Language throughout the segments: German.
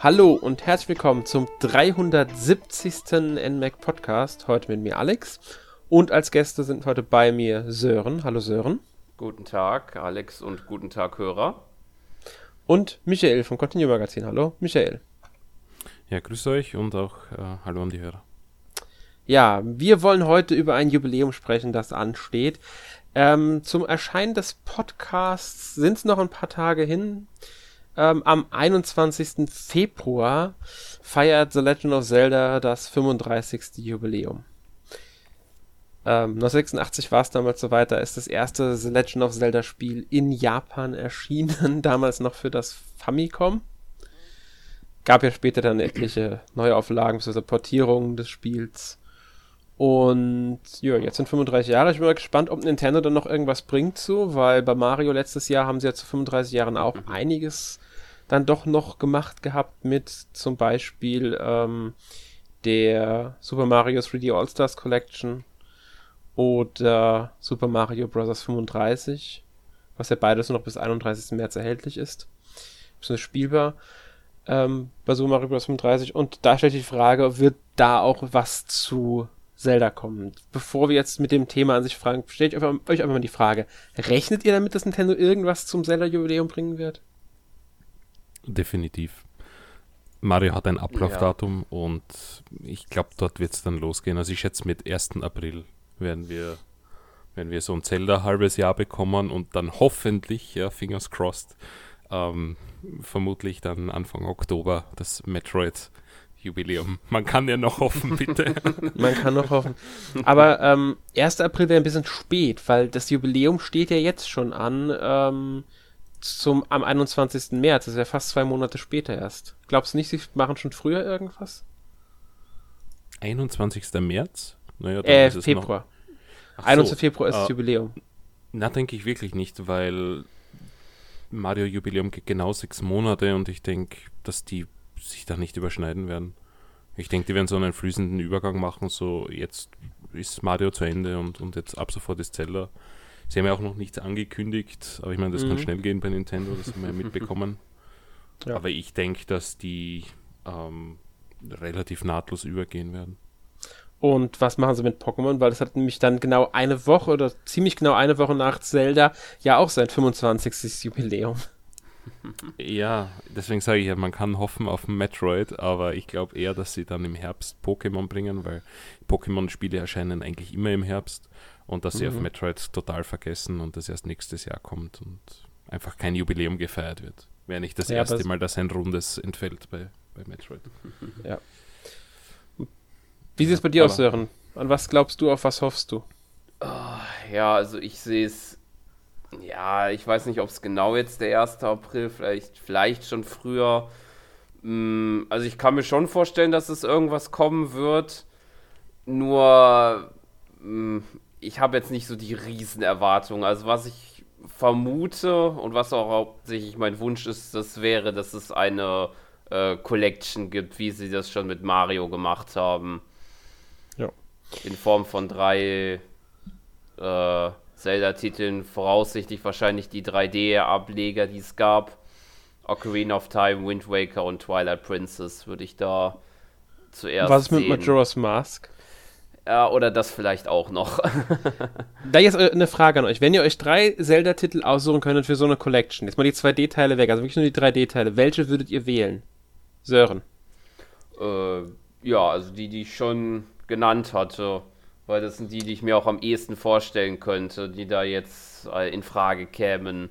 Hallo und herzlich willkommen zum 370. NMAC Podcast. Heute mit mir Alex. Und als Gäste sind heute bei mir Sören. Hallo Sören. Guten Tag, Alex und guten Tag, Hörer. Und Michael vom Continue Magazin. Hallo, Michael. Ja, grüß euch und auch äh, hallo an die Hörer. Ja, wir wollen heute über ein Jubiläum sprechen, das ansteht. Ähm, zum Erscheinen des Podcasts sind es noch ein paar Tage hin. Ähm, am 21. Februar feiert The Legend of Zelda das 35. Jubiläum. Ähm, 1986 war es damals so weiter, ist das erste The Legend of Zelda Spiel in Japan erschienen, damals noch für das Famicom. Gab ja später dann etliche Neuauflagen, bzw. Portierungen des Spiels. Und ja, jetzt sind 35 Jahre. Ich bin mal gespannt, ob Nintendo dann noch irgendwas bringt zu, weil bei Mario letztes Jahr haben sie ja zu 35 Jahren auch einiges dann doch noch gemacht gehabt mit zum Beispiel ähm, der Super Mario 3D All-Stars Collection oder Super Mario Bros. 35, was ja beides noch bis 31. März erhältlich ist. Ist spielbar ähm, bei Super Mario Bros. 35 und da stellt die Frage, wird da auch was zu Zelda kommen? Bevor wir jetzt mit dem Thema an sich fragen, stellt euch einfach mal die Frage, rechnet ihr damit, dass Nintendo irgendwas zum Zelda-Jubiläum bringen wird? Definitiv. Mario hat ein Ablaufdatum ja. und ich glaube, dort wird es dann losgehen. Also ich schätze, mit 1. April werden wir, werden wir so ein Zelda halbes Jahr bekommen und dann hoffentlich, ja, fingers crossed, ähm, vermutlich dann Anfang Oktober das Metroid Jubiläum. Man kann ja noch hoffen, bitte. Man kann noch hoffen. Aber ähm, 1. April wäre ein bisschen spät, weil das Jubiläum steht ja jetzt schon an. Ähm, zum, am 21. März. Das ist ja fast zwei Monate später erst. Glaubst du nicht, sie machen schon früher irgendwas? 21. März? Naja, dann äh, Februar. Noch... 21. So, Februar ist äh, das Jubiläum. Na, denke ich wirklich nicht, weil Mario-Jubiläum geht genau sechs Monate und ich denke, dass die sich da nicht überschneiden werden. Ich denke, die werden so einen fließenden Übergang machen, so jetzt ist Mario zu Ende und, und jetzt ab sofort ist Zelda. Sie haben ja auch noch nichts angekündigt, aber ich meine, das mhm. kann schnell gehen bei Nintendo, das haben wir ja mitbekommen. Ja. Aber ich denke, dass die ähm, relativ nahtlos übergehen werden. Und was machen sie mit Pokémon? Weil das hat nämlich dann genau eine Woche oder ziemlich genau eine Woche nach Zelda ja auch sein 25. Jubiläum. Ja, deswegen sage ich ja, man kann hoffen auf Metroid, aber ich glaube eher, dass sie dann im Herbst Pokémon bringen, weil Pokémon-Spiele erscheinen eigentlich immer im Herbst und dass mhm. sie auf mhm. Metroid total vergessen und das erst nächstes Jahr kommt und einfach kein Jubiläum gefeiert wird. Wäre nicht das ja, erste Mal, dass ein rundes entfällt bei, bei Metroid. Ja. Wie sieht es bei dir aus, Sören? An was glaubst du, auf was hoffst du? Oh, ja, also ich sehe es, ja, ich weiß nicht, ob es genau jetzt der 1. April, vielleicht, vielleicht schon früher. Mm, also ich kann mir schon vorstellen, dass es irgendwas kommen wird. Nur mm, ich habe jetzt nicht so die Riesenerwartungen. Also was ich vermute und was auch hauptsächlich mein Wunsch ist, das wäre, dass es eine äh, Collection gibt, wie sie das schon mit Mario gemacht haben. Ja. In Form von drei äh, Zelda-Titeln, voraussichtlich wahrscheinlich die 3D-Ableger, die es gab. Ocarina of Time, Wind Waker und Twilight Princess würde ich da zuerst. Was mit Majora's Mask? Ja, oder das vielleicht auch noch. da jetzt eine Frage an euch. Wenn ihr euch drei Zelda-Titel aussuchen könntet für so eine Collection, jetzt mal die 2D-Teile weg, also wirklich nur die 3D-Teile, welche würdet ihr wählen? Sören. Äh, ja, also die, die ich schon genannt hatte. Weil das sind die, die ich mir auch am ehesten vorstellen könnte, die da jetzt äh, in Frage kämen.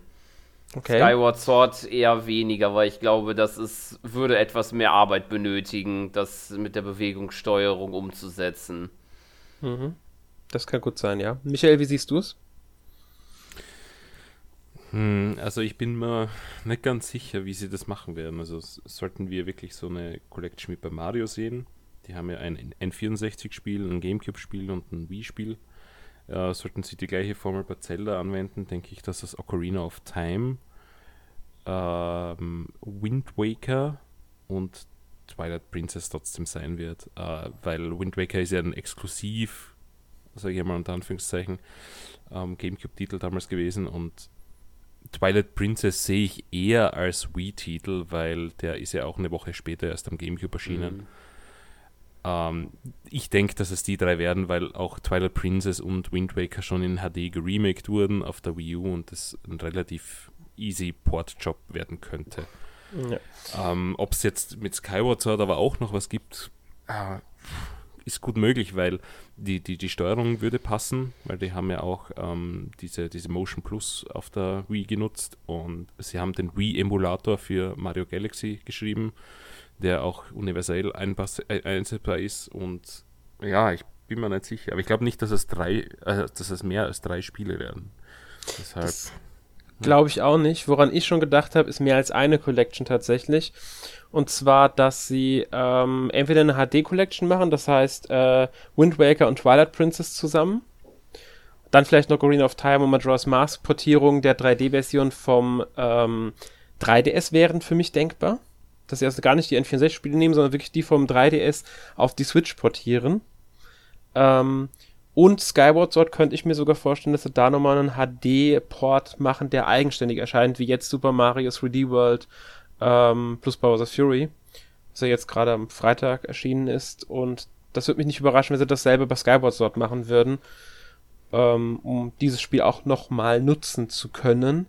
Okay. Skyward Sword eher weniger, weil ich glaube, das ist, würde etwas mehr Arbeit benötigen, das mit der Bewegungssteuerung umzusetzen. Mhm. Das kann gut sein, ja. Michael, wie siehst du es? Hm, also ich bin mir nicht ganz sicher, wie sie das machen werden. Also sollten wir wirklich so eine Collection mit bei Mario sehen. Die haben ja ein N64-Spiel, ein GameCube-Spiel und ein Wii-Spiel. Äh, sollten sie die gleiche Formel bei Zelda anwenden, denke ich, dass das Ocarina of Time, ähm, Wind Waker und Twilight Princess trotzdem sein wird, äh, weil Wind Waker ist ja ein exklusiv, sage ich mal unter Anführungszeichen, ähm, Gamecube-Titel damals gewesen und Twilight Princess sehe ich eher als Wii-Titel, weil der ist ja auch eine Woche später erst am GameCube erschienen. Mhm. Ähm, ich denke, dass es die drei werden, weil auch Twilight Princess und Wind Waker schon in HD geremaked wurden auf der Wii U und das ein relativ easy Port-Job werden könnte. Ja. Ähm, Ob es jetzt mit Skyward Sword aber auch noch was gibt, äh, ist gut möglich, weil die, die, die Steuerung würde passen, weil die haben ja auch ähm, diese, diese Motion Plus auf der Wii genutzt und sie haben den Wii-Emulator für Mario Galaxy geschrieben, der auch universell äh, einsetzbar ist und ja, ich bin mir nicht sicher, aber ich glaube nicht, dass es drei, äh, dass es mehr als drei Spiele werden. Deshalb. Das Glaube ich auch nicht. Woran ich schon gedacht habe, ist mehr als eine Collection tatsächlich. Und zwar, dass sie ähm, entweder eine HD-Collection machen, das heißt äh, Wind Waker und Twilight Princess zusammen. Dann vielleicht noch Green of Time und Majora's Mask Portierung der 3D-Version vom ähm, 3DS wären für mich denkbar. Dass sie also gar nicht die N64-Spiele nehmen, sondern wirklich die vom 3DS auf die Switch portieren. Ähm, und Skyward Sword könnte ich mir sogar vorstellen, dass sie da nochmal einen HD-Port machen, der eigenständig erscheint, wie jetzt Super Mario 3D World ähm, plus Bowser's Fury, was ja jetzt gerade am Freitag erschienen ist. Und das würde mich nicht überraschen, wenn sie dasselbe bei Skyward Sword machen würden, ähm, um dieses Spiel auch nochmal nutzen zu können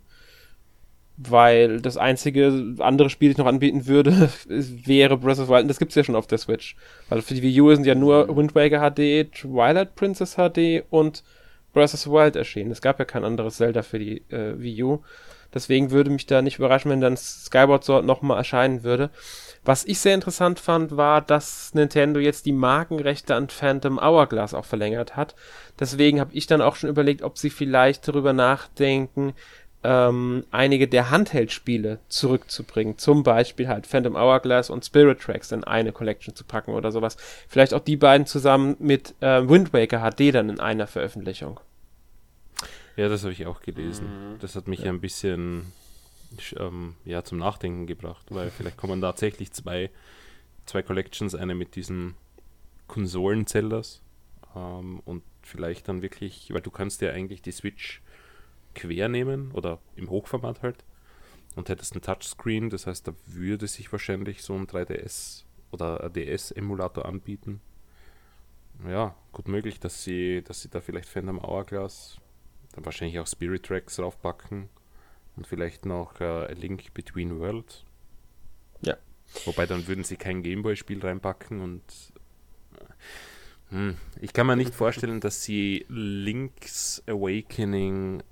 weil das einzige andere Spiel, das ich noch anbieten würde, wäre Breath of the Wild. Und das gibt's ja schon auf der Switch. Weil für die Wii U sind ja nur Wind Waker HD, Twilight Princess HD und Breath of the Wild erschienen. Es gab ja kein anderes Zelda für die äh, Wii U. Deswegen würde mich da nicht überraschen, wenn dann Skyward Sword nochmal erscheinen würde. Was ich sehr interessant fand, war, dass Nintendo jetzt die Markenrechte an Phantom Hourglass auch verlängert hat. Deswegen habe ich dann auch schon überlegt, ob sie vielleicht darüber nachdenken, ähm, einige der Handheld-Spiele zurückzubringen. Zum Beispiel halt Phantom Hourglass und Spirit Tracks in eine Collection zu packen oder sowas. Vielleicht auch die beiden zusammen mit äh, Wind Waker HD dann in einer Veröffentlichung. Ja, das habe ich auch gelesen. Mhm. Das hat mich ja. ein bisschen ähm, ja, zum Nachdenken gebracht, weil vielleicht kommen tatsächlich zwei, zwei Collections, eine mit diesen Konsolen-Zeldas ähm, und vielleicht dann wirklich, weil du kannst ja eigentlich die Switch quer nehmen oder im Hochformat halt und hättest ein Touchscreen, das heißt, da würde sich wahrscheinlich so ein 3DS oder ein DS-Emulator anbieten. Ja, gut möglich, dass sie, dass sie da vielleicht Phantom Hourglass, dann wahrscheinlich auch Spirit Tracks draufpacken und vielleicht noch äh, A Link Between Worlds. Ja. Wobei dann würden sie kein Gameboy-Spiel reinpacken und äh, hm, ich kann mir nicht vorstellen, dass sie Link's Awakening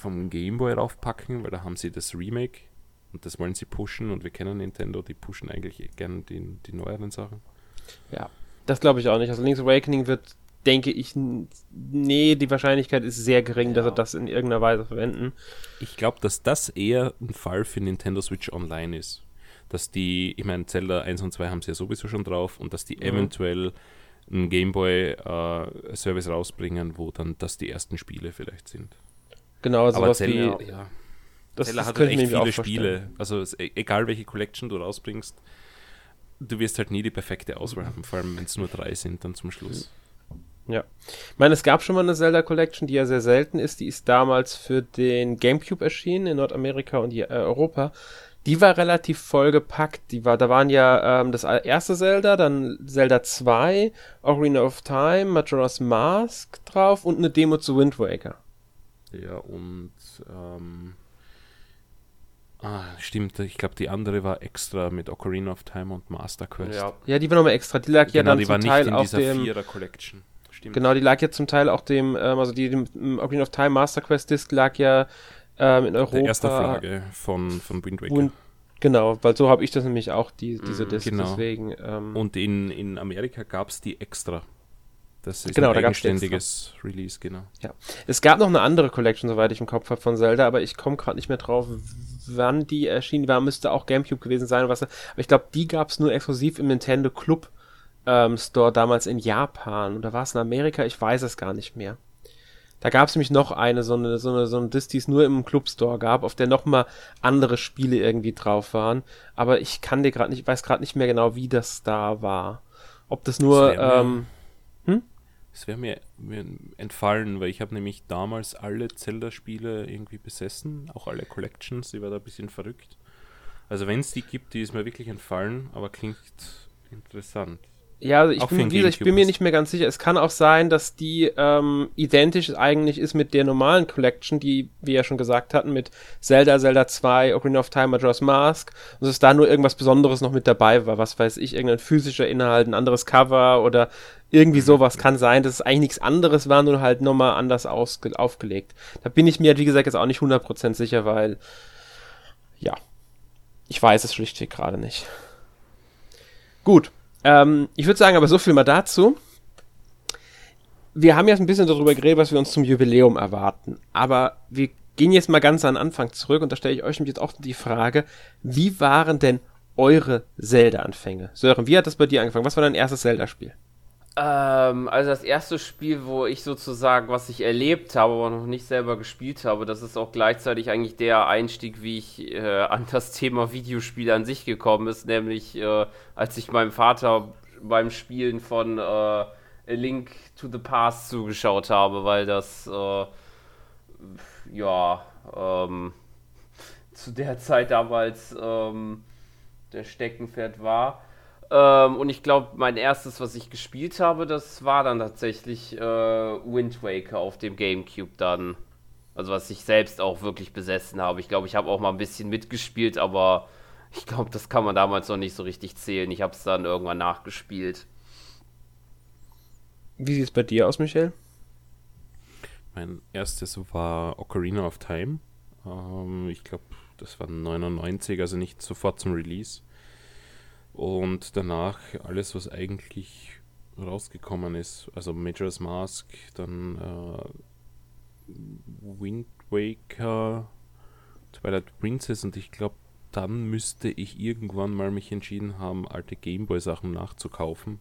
vom Gameboy raufpacken, weil da haben sie das Remake und das wollen sie pushen und wir kennen Nintendo, die pushen eigentlich gerne die, die neueren Sachen. Ja, das glaube ich auch nicht. Also Link's Awakening wird, denke ich, nee, die Wahrscheinlichkeit ist sehr gering, ja. dass sie das in irgendeiner Weise verwenden. Ich glaube, dass das eher ein Fall für Nintendo Switch Online ist. Dass die, ich meine, Zelda 1 und 2 haben sie ja sowieso schon drauf und dass die mhm. eventuell einen Gameboy-Service äh, rausbringen, wo dann das die ersten Spiele vielleicht sind. Genau, sowas Zelda, wie. Ja. Das, Zelda das hat halt echt viele Spiele. Also e-, egal welche Collection du rausbringst, du wirst halt nie die perfekte Auswahl haben, vor allem wenn es nur drei sind dann zum Schluss. Ja. Ich meine, es gab schon mal eine Zelda Collection, die ja sehr selten ist. Die ist damals für den GameCube erschienen in Nordamerika und äh, Europa. Die war relativ vollgepackt. Die war, da waren ja ähm, das erste Zelda, dann Zelda 2, Ocarina of Time, Majora's Mask drauf und eine Demo zu Wind Waker. Ja, und ähm, ah, stimmt, ich glaube, die andere war extra mit Ocarina of Time und Master Quest. Ja, ja die war nochmal extra. Die lag genau, ja dann die zum Teil auf dem Vierer Collection. Stimmt. Genau, die lag ja zum Teil auch dem, ähm, also die dem Ocarina of Time Master Quest Disc lag ja ähm, in Europa. Der erste Flagge von, von Wind Waker. Und, genau, weil so habe ich das nämlich auch, die, diese Disc, genau. deswegen. Ähm, und in, in Amerika gab es die extra. Das ist genau, ein eigenständiges Release, genau. Ja. Es gab noch eine andere Collection, soweit ich im Kopf habe, von Zelda, aber ich komme gerade nicht mehr drauf, wann die erschienen war. Müsste auch Gamecube gewesen sein. Was, aber ich glaube, die gab es nur exklusiv im Nintendo Club ähm, Store damals in Japan. Oder war es in Amerika? Ich weiß es gar nicht mehr. Da gab es nämlich noch eine, so eine, so eine, so eine Disc, die es nur im Club Store gab, auf der nochmal andere Spiele irgendwie drauf waren. Aber ich kann dir gerade nicht, weiß gerade nicht mehr genau, wie das da war. Ob das nur, das ähm, es wäre mir, mir entfallen, weil ich habe nämlich damals alle Zelda-Spiele irgendwie besessen, auch alle Collections, ich war da ein bisschen verrückt. Also wenn es die gibt, die ist mir wirklich entfallen, aber klingt interessant. Ja, also ich, bin, gesagt, ich bin mir nicht mehr ganz sicher. Es kann auch sein, dass die ähm, identisch eigentlich ist mit der normalen Collection, die wir ja schon gesagt hatten, mit Zelda, Zelda 2, Ocarina of Time, Majora's Mask. Und dass da nur irgendwas Besonderes noch mit dabei war. Was weiß ich, irgendein physischer Inhalt, ein anderes Cover oder irgendwie sowas kann sein, dass es eigentlich nichts anderes war, nur halt nochmal anders aufgelegt. Da bin ich mir, wie gesagt, jetzt auch nicht 100% sicher, weil, ja, ich weiß es schlichtweg gerade nicht. Gut, ähm, ich würde sagen, aber so viel mal dazu. Wir haben jetzt ein bisschen darüber geredet, was wir uns zum Jubiläum erwarten. Aber wir gehen jetzt mal ganz an den Anfang zurück und da stelle ich euch jetzt auch die Frage, wie waren denn eure Zelda-Anfänge? Sören, wie hat das bei dir angefangen? Was war dein erstes Zelda-Spiel? Ähm, also das erste Spiel, wo ich sozusagen, was ich erlebt habe, aber noch nicht selber gespielt habe, das ist auch gleichzeitig eigentlich der Einstieg, wie ich äh, an das Thema Videospiele an sich gekommen ist, nämlich äh, als ich meinem Vater beim Spielen von äh, A Link to the Past zugeschaut habe, weil das äh, ja ähm, zu der Zeit damals ähm, der Steckenpferd war. Ähm, und ich glaube, mein erstes, was ich gespielt habe, das war dann tatsächlich äh, Wind Waker auf dem GameCube dann. Also was ich selbst auch wirklich besessen habe. Ich glaube, ich habe auch mal ein bisschen mitgespielt, aber ich glaube, das kann man damals noch nicht so richtig zählen. Ich habe es dann irgendwann nachgespielt. Wie sieht es bei dir aus, Michael? Mein erstes war Ocarina of Time. Ähm, ich glaube, das war 99, also nicht sofort zum Release. Und danach alles, was eigentlich rausgekommen ist, also Majora's Mask, dann äh, Wind Waker, Twilight Princess und ich glaube, dann müsste ich irgendwann mal mich entschieden haben, alte Gameboy-Sachen nachzukaufen.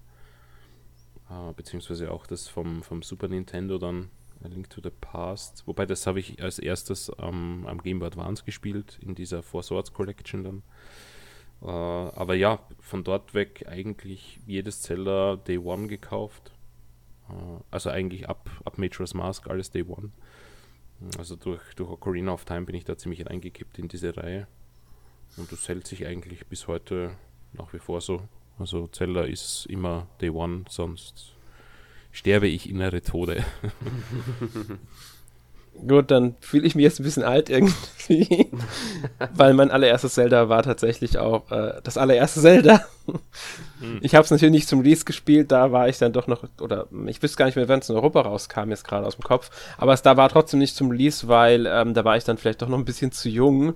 Äh, beziehungsweise auch das vom, vom Super Nintendo dann, A Link to the Past. Wobei das habe ich als erstes ähm, am Game Boy Advance gespielt, in dieser Four Swords Collection dann. Äh, aber ja, von dort weg eigentlich jedes Zelda Day One gekauft. Äh, also eigentlich ab, ab Majora's Mask alles Day One. Also durch, durch Ocarina of Time bin ich da ziemlich reingekippt in diese Reihe. Und das hält sich eigentlich bis heute nach wie vor so. Also Zelda ist immer Day One, sonst sterbe ich innere Tode. Gut, dann fühle ich mich jetzt ein bisschen alt irgendwie, weil mein allererstes Zelda war tatsächlich auch äh, das allererste Zelda. hm. Ich habe es natürlich nicht zum Release gespielt, da war ich dann doch noch, oder ich wüsste gar nicht mehr, wann es in Europa rauskam, jetzt gerade aus dem Kopf, aber es da war trotzdem nicht zum Release, weil ähm, da war ich dann vielleicht doch noch ein bisschen zu jung.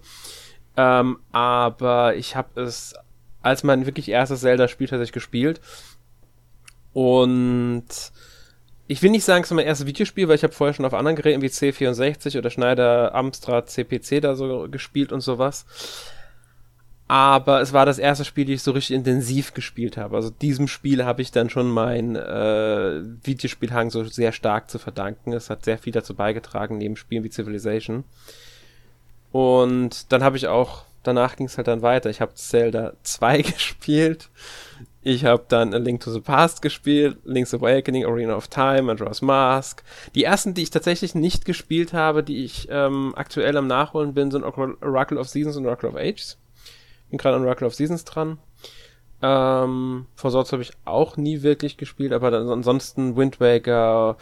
Ähm, aber ich habe es als mein wirklich erstes Zelda-Spiel tatsächlich gespielt und ich will nicht sagen, es ist mein erstes Videospiel, weil ich habe vorher schon auf anderen Geräten wie C64 oder Schneider Amstrad CPC da so gespielt und sowas. Aber es war das erste Spiel, das ich so richtig intensiv gespielt habe. Also diesem Spiel habe ich dann schon mein äh, Videospielhang so sehr stark zu verdanken. Es hat sehr viel dazu beigetragen, neben Spielen wie Civilization. Und dann habe ich auch, danach ging es halt dann weiter. Ich habe Zelda 2 gespielt. Ich habe dann A Link to the Past gespielt, Link's Awakening, Arena of Time, Majora's Mask. Die ersten, die ich tatsächlich nicht gespielt habe, die ich ähm, aktuell am Nachholen bin, sind Oracle of Seasons und Oracle of Ages. Bin gerade an Oracle of Seasons dran. Ähm, vor Sorts habe ich auch nie wirklich gespielt, aber dann, ansonsten Wind Waker,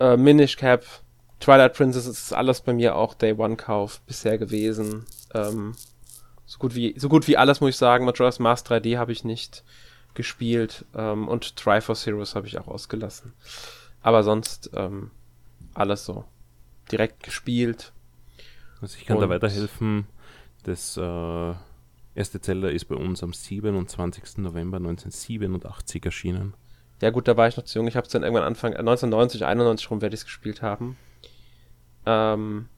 äh, Minish Cap, Twilight Princess ist alles bei mir auch Day One Kauf bisher gewesen. Ähm, so gut wie so gut wie alles muss ich sagen. Majora's Mask 3D habe ich nicht gespielt ähm, und Triforce Heroes habe ich auch ausgelassen. Aber sonst ähm, alles so direkt gespielt. Also ich kann und da weiterhelfen. Das äh, erste Zelda ist bei uns am 27. November 1987 erschienen. Ja gut, da war ich noch zu jung. Ich habe es dann irgendwann Anfang 1990, 91 rum werde ich es gespielt haben. Ähm,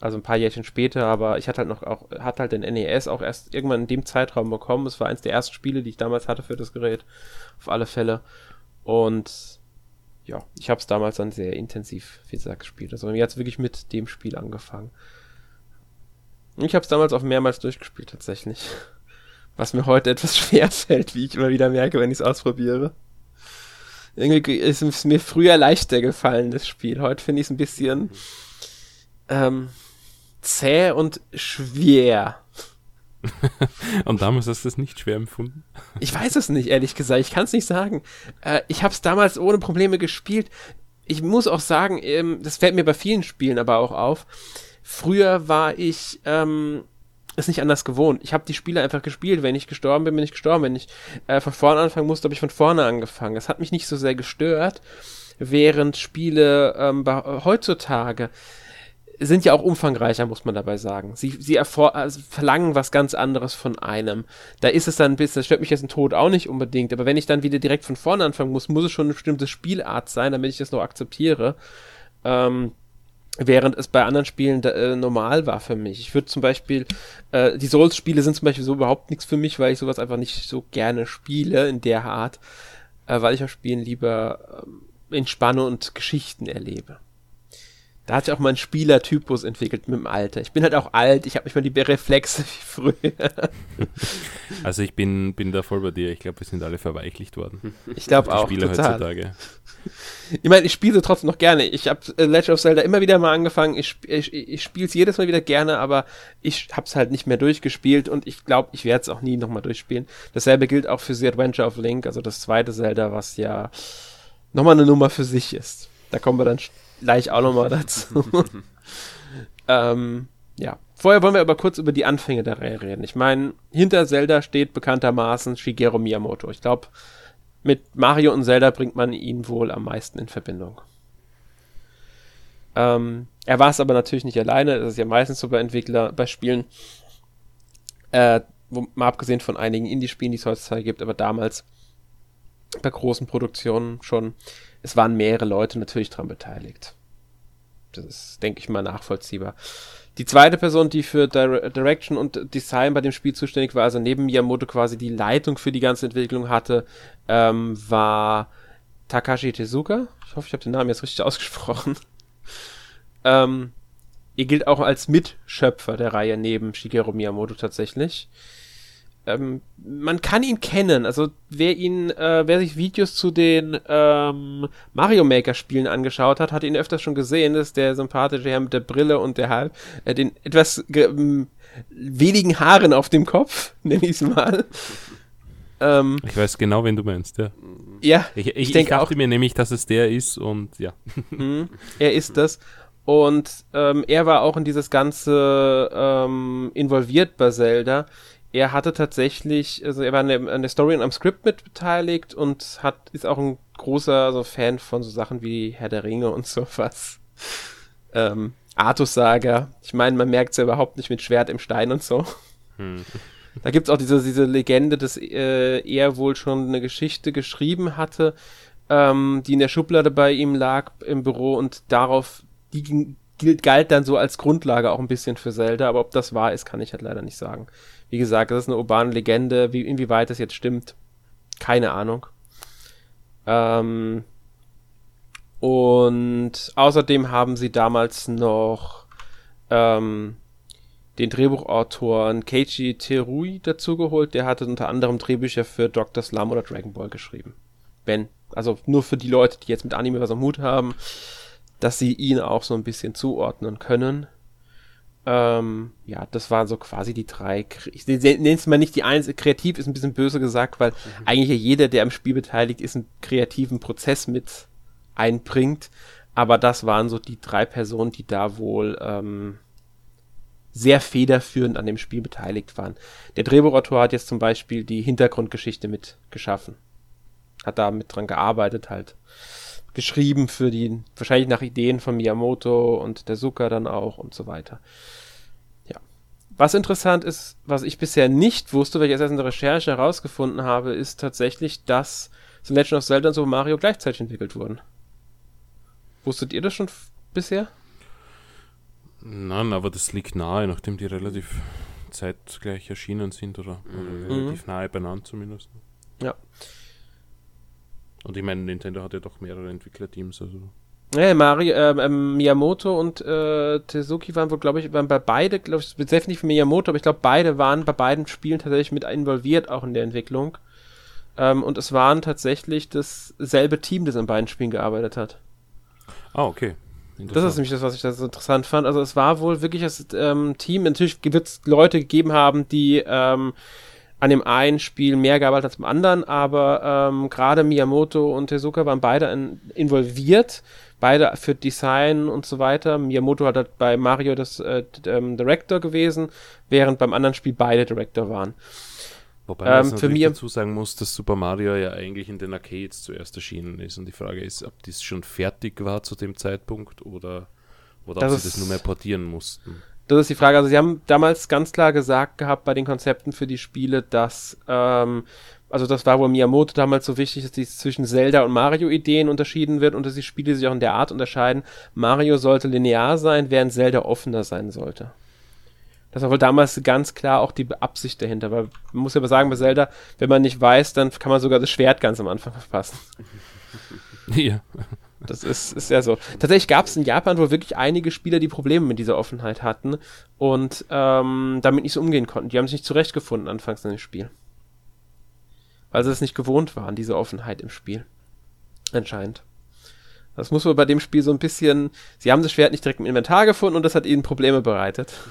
also ein paar Jährchen später, aber ich hatte halt noch auch, hatte halt den NES auch erst irgendwann in dem Zeitraum bekommen. Es war eins der ersten Spiele, die ich damals hatte für das Gerät. Auf alle Fälle. Und ja, ich habe es damals dann sehr intensiv, wie gesagt, gespielt. Also mir hat wirklich mit dem Spiel angefangen. Ich habe es damals auch mehrmals durchgespielt, tatsächlich. Was mir heute etwas schwer fällt, wie ich immer wieder merke, wenn ich es ausprobiere. Irgendwie ist es mir früher leichter gefallen, das Spiel. Heute finde ich es ein bisschen ähm, zäh und schwer. und damals hast du es nicht schwer empfunden? Ich weiß es nicht, ehrlich gesagt. Ich kann es nicht sagen. Äh, ich habe es damals ohne Probleme gespielt. Ich muss auch sagen, ähm, das fällt mir bei vielen Spielen aber auch auf. Früher war ich ähm, es nicht anders gewohnt. Ich habe die Spiele einfach gespielt. Wenn ich gestorben bin, bin ich gestorben. Wenn ich äh, von vorne anfangen musste, habe ich von vorne angefangen. Das hat mich nicht so sehr gestört, während Spiele ähm, bei, heutzutage sind ja auch umfangreicher, muss man dabei sagen. Sie, sie also verlangen was ganz anderes von einem. Da ist es dann ein bisschen, das stört mich jetzt ein Tod auch nicht unbedingt, aber wenn ich dann wieder direkt von vorne anfangen muss, muss es schon eine bestimmte Spielart sein, damit ich das noch akzeptiere. Ähm, während es bei anderen Spielen äh, normal war für mich. Ich würde zum Beispiel, äh, die Souls-Spiele sind zum Beispiel so überhaupt nichts für mich, weil ich sowas einfach nicht so gerne spiele in der Art, äh, weil ich auf Spielen lieber äh, entspanne und Geschichten erlebe. Da hat sich auch mein Spielertypus entwickelt mit dem Alter. Ich bin halt auch alt, ich habe nicht mehr die Reflexe wie früher. Also ich bin, bin da voll bei dir. Ich glaube, wir sind alle verweichlicht worden. Ich glaube auch. Spieler total. heutzutage. Ich meine, ich spiele trotzdem noch gerne. Ich habe äh, Legend of Zelda immer wieder mal angefangen. Ich, ich, ich spiele es jedes Mal wieder gerne, aber ich habe es halt nicht mehr durchgespielt und ich glaube, ich werde es auch nie nochmal durchspielen. Dasselbe gilt auch für The Adventure of Link, also das zweite Zelda, was ja nochmal eine Nummer für sich ist. Da kommen wir dann gleich auch nochmal dazu. ähm, ja. Vorher wollen wir aber kurz über die Anfänge der Reihe reden. Ich meine, hinter Zelda steht bekanntermaßen Shigeru Miyamoto. Ich glaube, mit Mario und Zelda bringt man ihn wohl am meisten in Verbindung. Ähm, er war es aber natürlich nicht alleine. Das ist ja meistens so bei Entwicklern, bei Spielen. Äh, wo, mal abgesehen von einigen Indie-Spielen, die es heutzutage gibt, aber damals bei großen Produktionen schon es waren mehrere Leute natürlich daran beteiligt. Das ist, denke ich mal, nachvollziehbar. Die zweite Person, die für Direction und Design bei dem Spiel zuständig war, also neben Miyamoto quasi die Leitung für die ganze Entwicklung hatte, ähm, war Takashi Tezuka. Ich hoffe, ich habe den Namen jetzt richtig ausgesprochen. ähm, er gilt auch als Mitschöpfer der Reihe neben Shigeru Miyamoto tatsächlich ähm, man kann ihn kennen. Also wer ihn, äh, wer sich Videos zu den ähm, Mario Maker Spielen angeschaut hat, hat ihn öfters schon gesehen. Das ist der sympathische Herr mit der Brille und der halb, äh, den etwas ähm, wenigen Haaren auf dem Kopf, nenne ich es mal. Ähm, ich weiß genau, wen du meinst, ja. Ja, ich, ich, ich, ich dachte auch, mir nämlich, dass es der ist und ja. Mhm, er ist das. Und ähm, er war auch in dieses Ganze ähm, involviert bei Zelda er hatte tatsächlich, also er war an der, an der Story und am Skript mit beteiligt und hat, ist auch ein großer also Fan von so Sachen wie Herr der Ringe und sowas. Ähm, Artus Saga. Ich meine, man merkt es ja überhaupt nicht mit Schwert im Stein und so. Hm. Da gibt es auch diese, diese Legende, dass äh, er wohl schon eine Geschichte geschrieben hatte, ähm, die in der Schublade bei ihm lag im Büro und darauf, die gilt, galt dann so als Grundlage auch ein bisschen für Zelda, aber ob das wahr ist, kann ich halt leider nicht sagen. Wie gesagt, das ist eine urbane Legende. Wie, inwieweit das jetzt stimmt, keine Ahnung. Ähm, und außerdem haben sie damals noch ähm, den Drehbuchautoren Keiichi Terui dazugeholt. Der hatte unter anderem Drehbücher für Dr. Slum oder Dragon Ball geschrieben. Wenn, also nur für die Leute, die jetzt mit Anime was am Hut haben, dass sie ihn auch so ein bisschen zuordnen können. Ähm, ja, das waren so quasi die drei. Ich nenne es mal nicht die eins. Kreativ ist ein bisschen böse gesagt, weil mhm. eigentlich jeder, der am Spiel beteiligt ist, einen kreativen Prozess mit einbringt. Aber das waren so die drei Personen, die da wohl ähm, sehr federführend an dem Spiel beteiligt waren. Der Drehbuchautor hat jetzt zum Beispiel die Hintergrundgeschichte mit geschaffen. Hat da mit dran gearbeitet halt geschrieben für die, wahrscheinlich nach Ideen von Miyamoto und der Suka dann auch und so weiter. Ja. Was interessant ist, was ich bisher nicht wusste, weil ich erst in der Recherche herausgefunden habe, ist tatsächlich, dass The Legend of Zelda und Super Mario gleichzeitig entwickelt wurden. Wusstet ihr das schon bisher? Nein, aber das liegt nahe, nachdem die relativ zeitgleich erschienen sind oder, mhm. oder relativ nahe beieinander zumindest. Ja. Und ich meine, Nintendo hat ja doch mehrere Entwicklerteams. Also. Ja, Mario, äh, äh, Miyamoto und äh, Tezuki waren wohl, glaube ich, waren bei beide, glaube ich, definitiv Miyamoto, aber ich glaube, beide waren bei beiden Spielen tatsächlich mit involviert, auch in der Entwicklung. Ähm, und es waren tatsächlich dasselbe Team, das an beiden Spielen gearbeitet hat. Ah, okay. Das ist nämlich das, was ich da so interessant fand. Also es war wohl wirklich das ähm, Team, natürlich wird es Leute gegeben haben, die ähm, an dem einen Spiel mehr gearbeitet als beim anderen, aber ähm, gerade Miyamoto und Tezuka waren beide in, involviert, beide für Design und so weiter. Miyamoto hat halt bei Mario das äh, ähm, Director gewesen, während beim anderen Spiel beide Director waren. Wobei man ähm, für mich dazu sagen muss, dass Super Mario ja eigentlich in den Arcades zuerst erschienen ist. Und die Frage ist, ob das schon fertig war zu dem Zeitpunkt oder, oder ob sie das nur mehr portieren mussten. Das ist die Frage. Also sie haben damals ganz klar gesagt gehabt bei den Konzepten für die Spiele, dass ähm, also das war wohl Miyamoto damals so wichtig, dass die zwischen Zelda und Mario-Ideen unterschieden wird und dass die Spiele sich auch in der Art unterscheiden. Mario sollte linear sein, während Zelda offener sein sollte. Das war wohl damals ganz klar auch die Absicht dahinter. Weil man muss ja aber sagen, bei Zelda, wenn man nicht weiß, dann kann man sogar das Schwert ganz am Anfang verpassen. Ja. Das ist, ist ja so. Tatsächlich gab es in Japan wohl wirklich einige Spieler, die Probleme mit dieser Offenheit hatten und ähm, damit nicht so umgehen konnten. Die haben sich nicht zurechtgefunden anfangs in dem Spiel. Weil sie es nicht gewohnt waren, diese Offenheit im Spiel. Anscheinend. Das muss man bei dem Spiel so ein bisschen. Sie haben das Schwert nicht direkt im Inventar gefunden und das hat ihnen Probleme bereitet.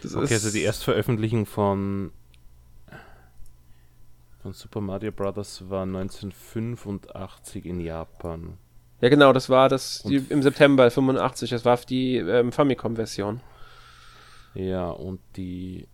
Das okay, also die Erstveröffentlichung von, von Super Mario Bros. war 1985 in Japan. Ja, genau, das war das die, im September 85. Das war die ähm, Famicom-Version. Ja, und die.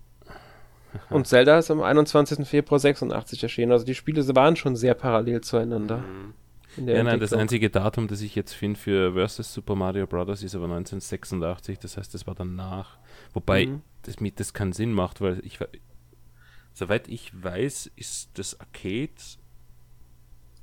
und Zelda ist am 21. Februar 86 erschienen. Also die Spiele waren schon sehr parallel zueinander. Mhm. Ja, nein, das einzige Datum, das ich jetzt finde für Versus Super Mario Bros. ist aber 1986, das heißt, das war danach. Wobei mhm. das, das keinen Sinn macht, weil ich, soweit ich weiß, ist das Arcade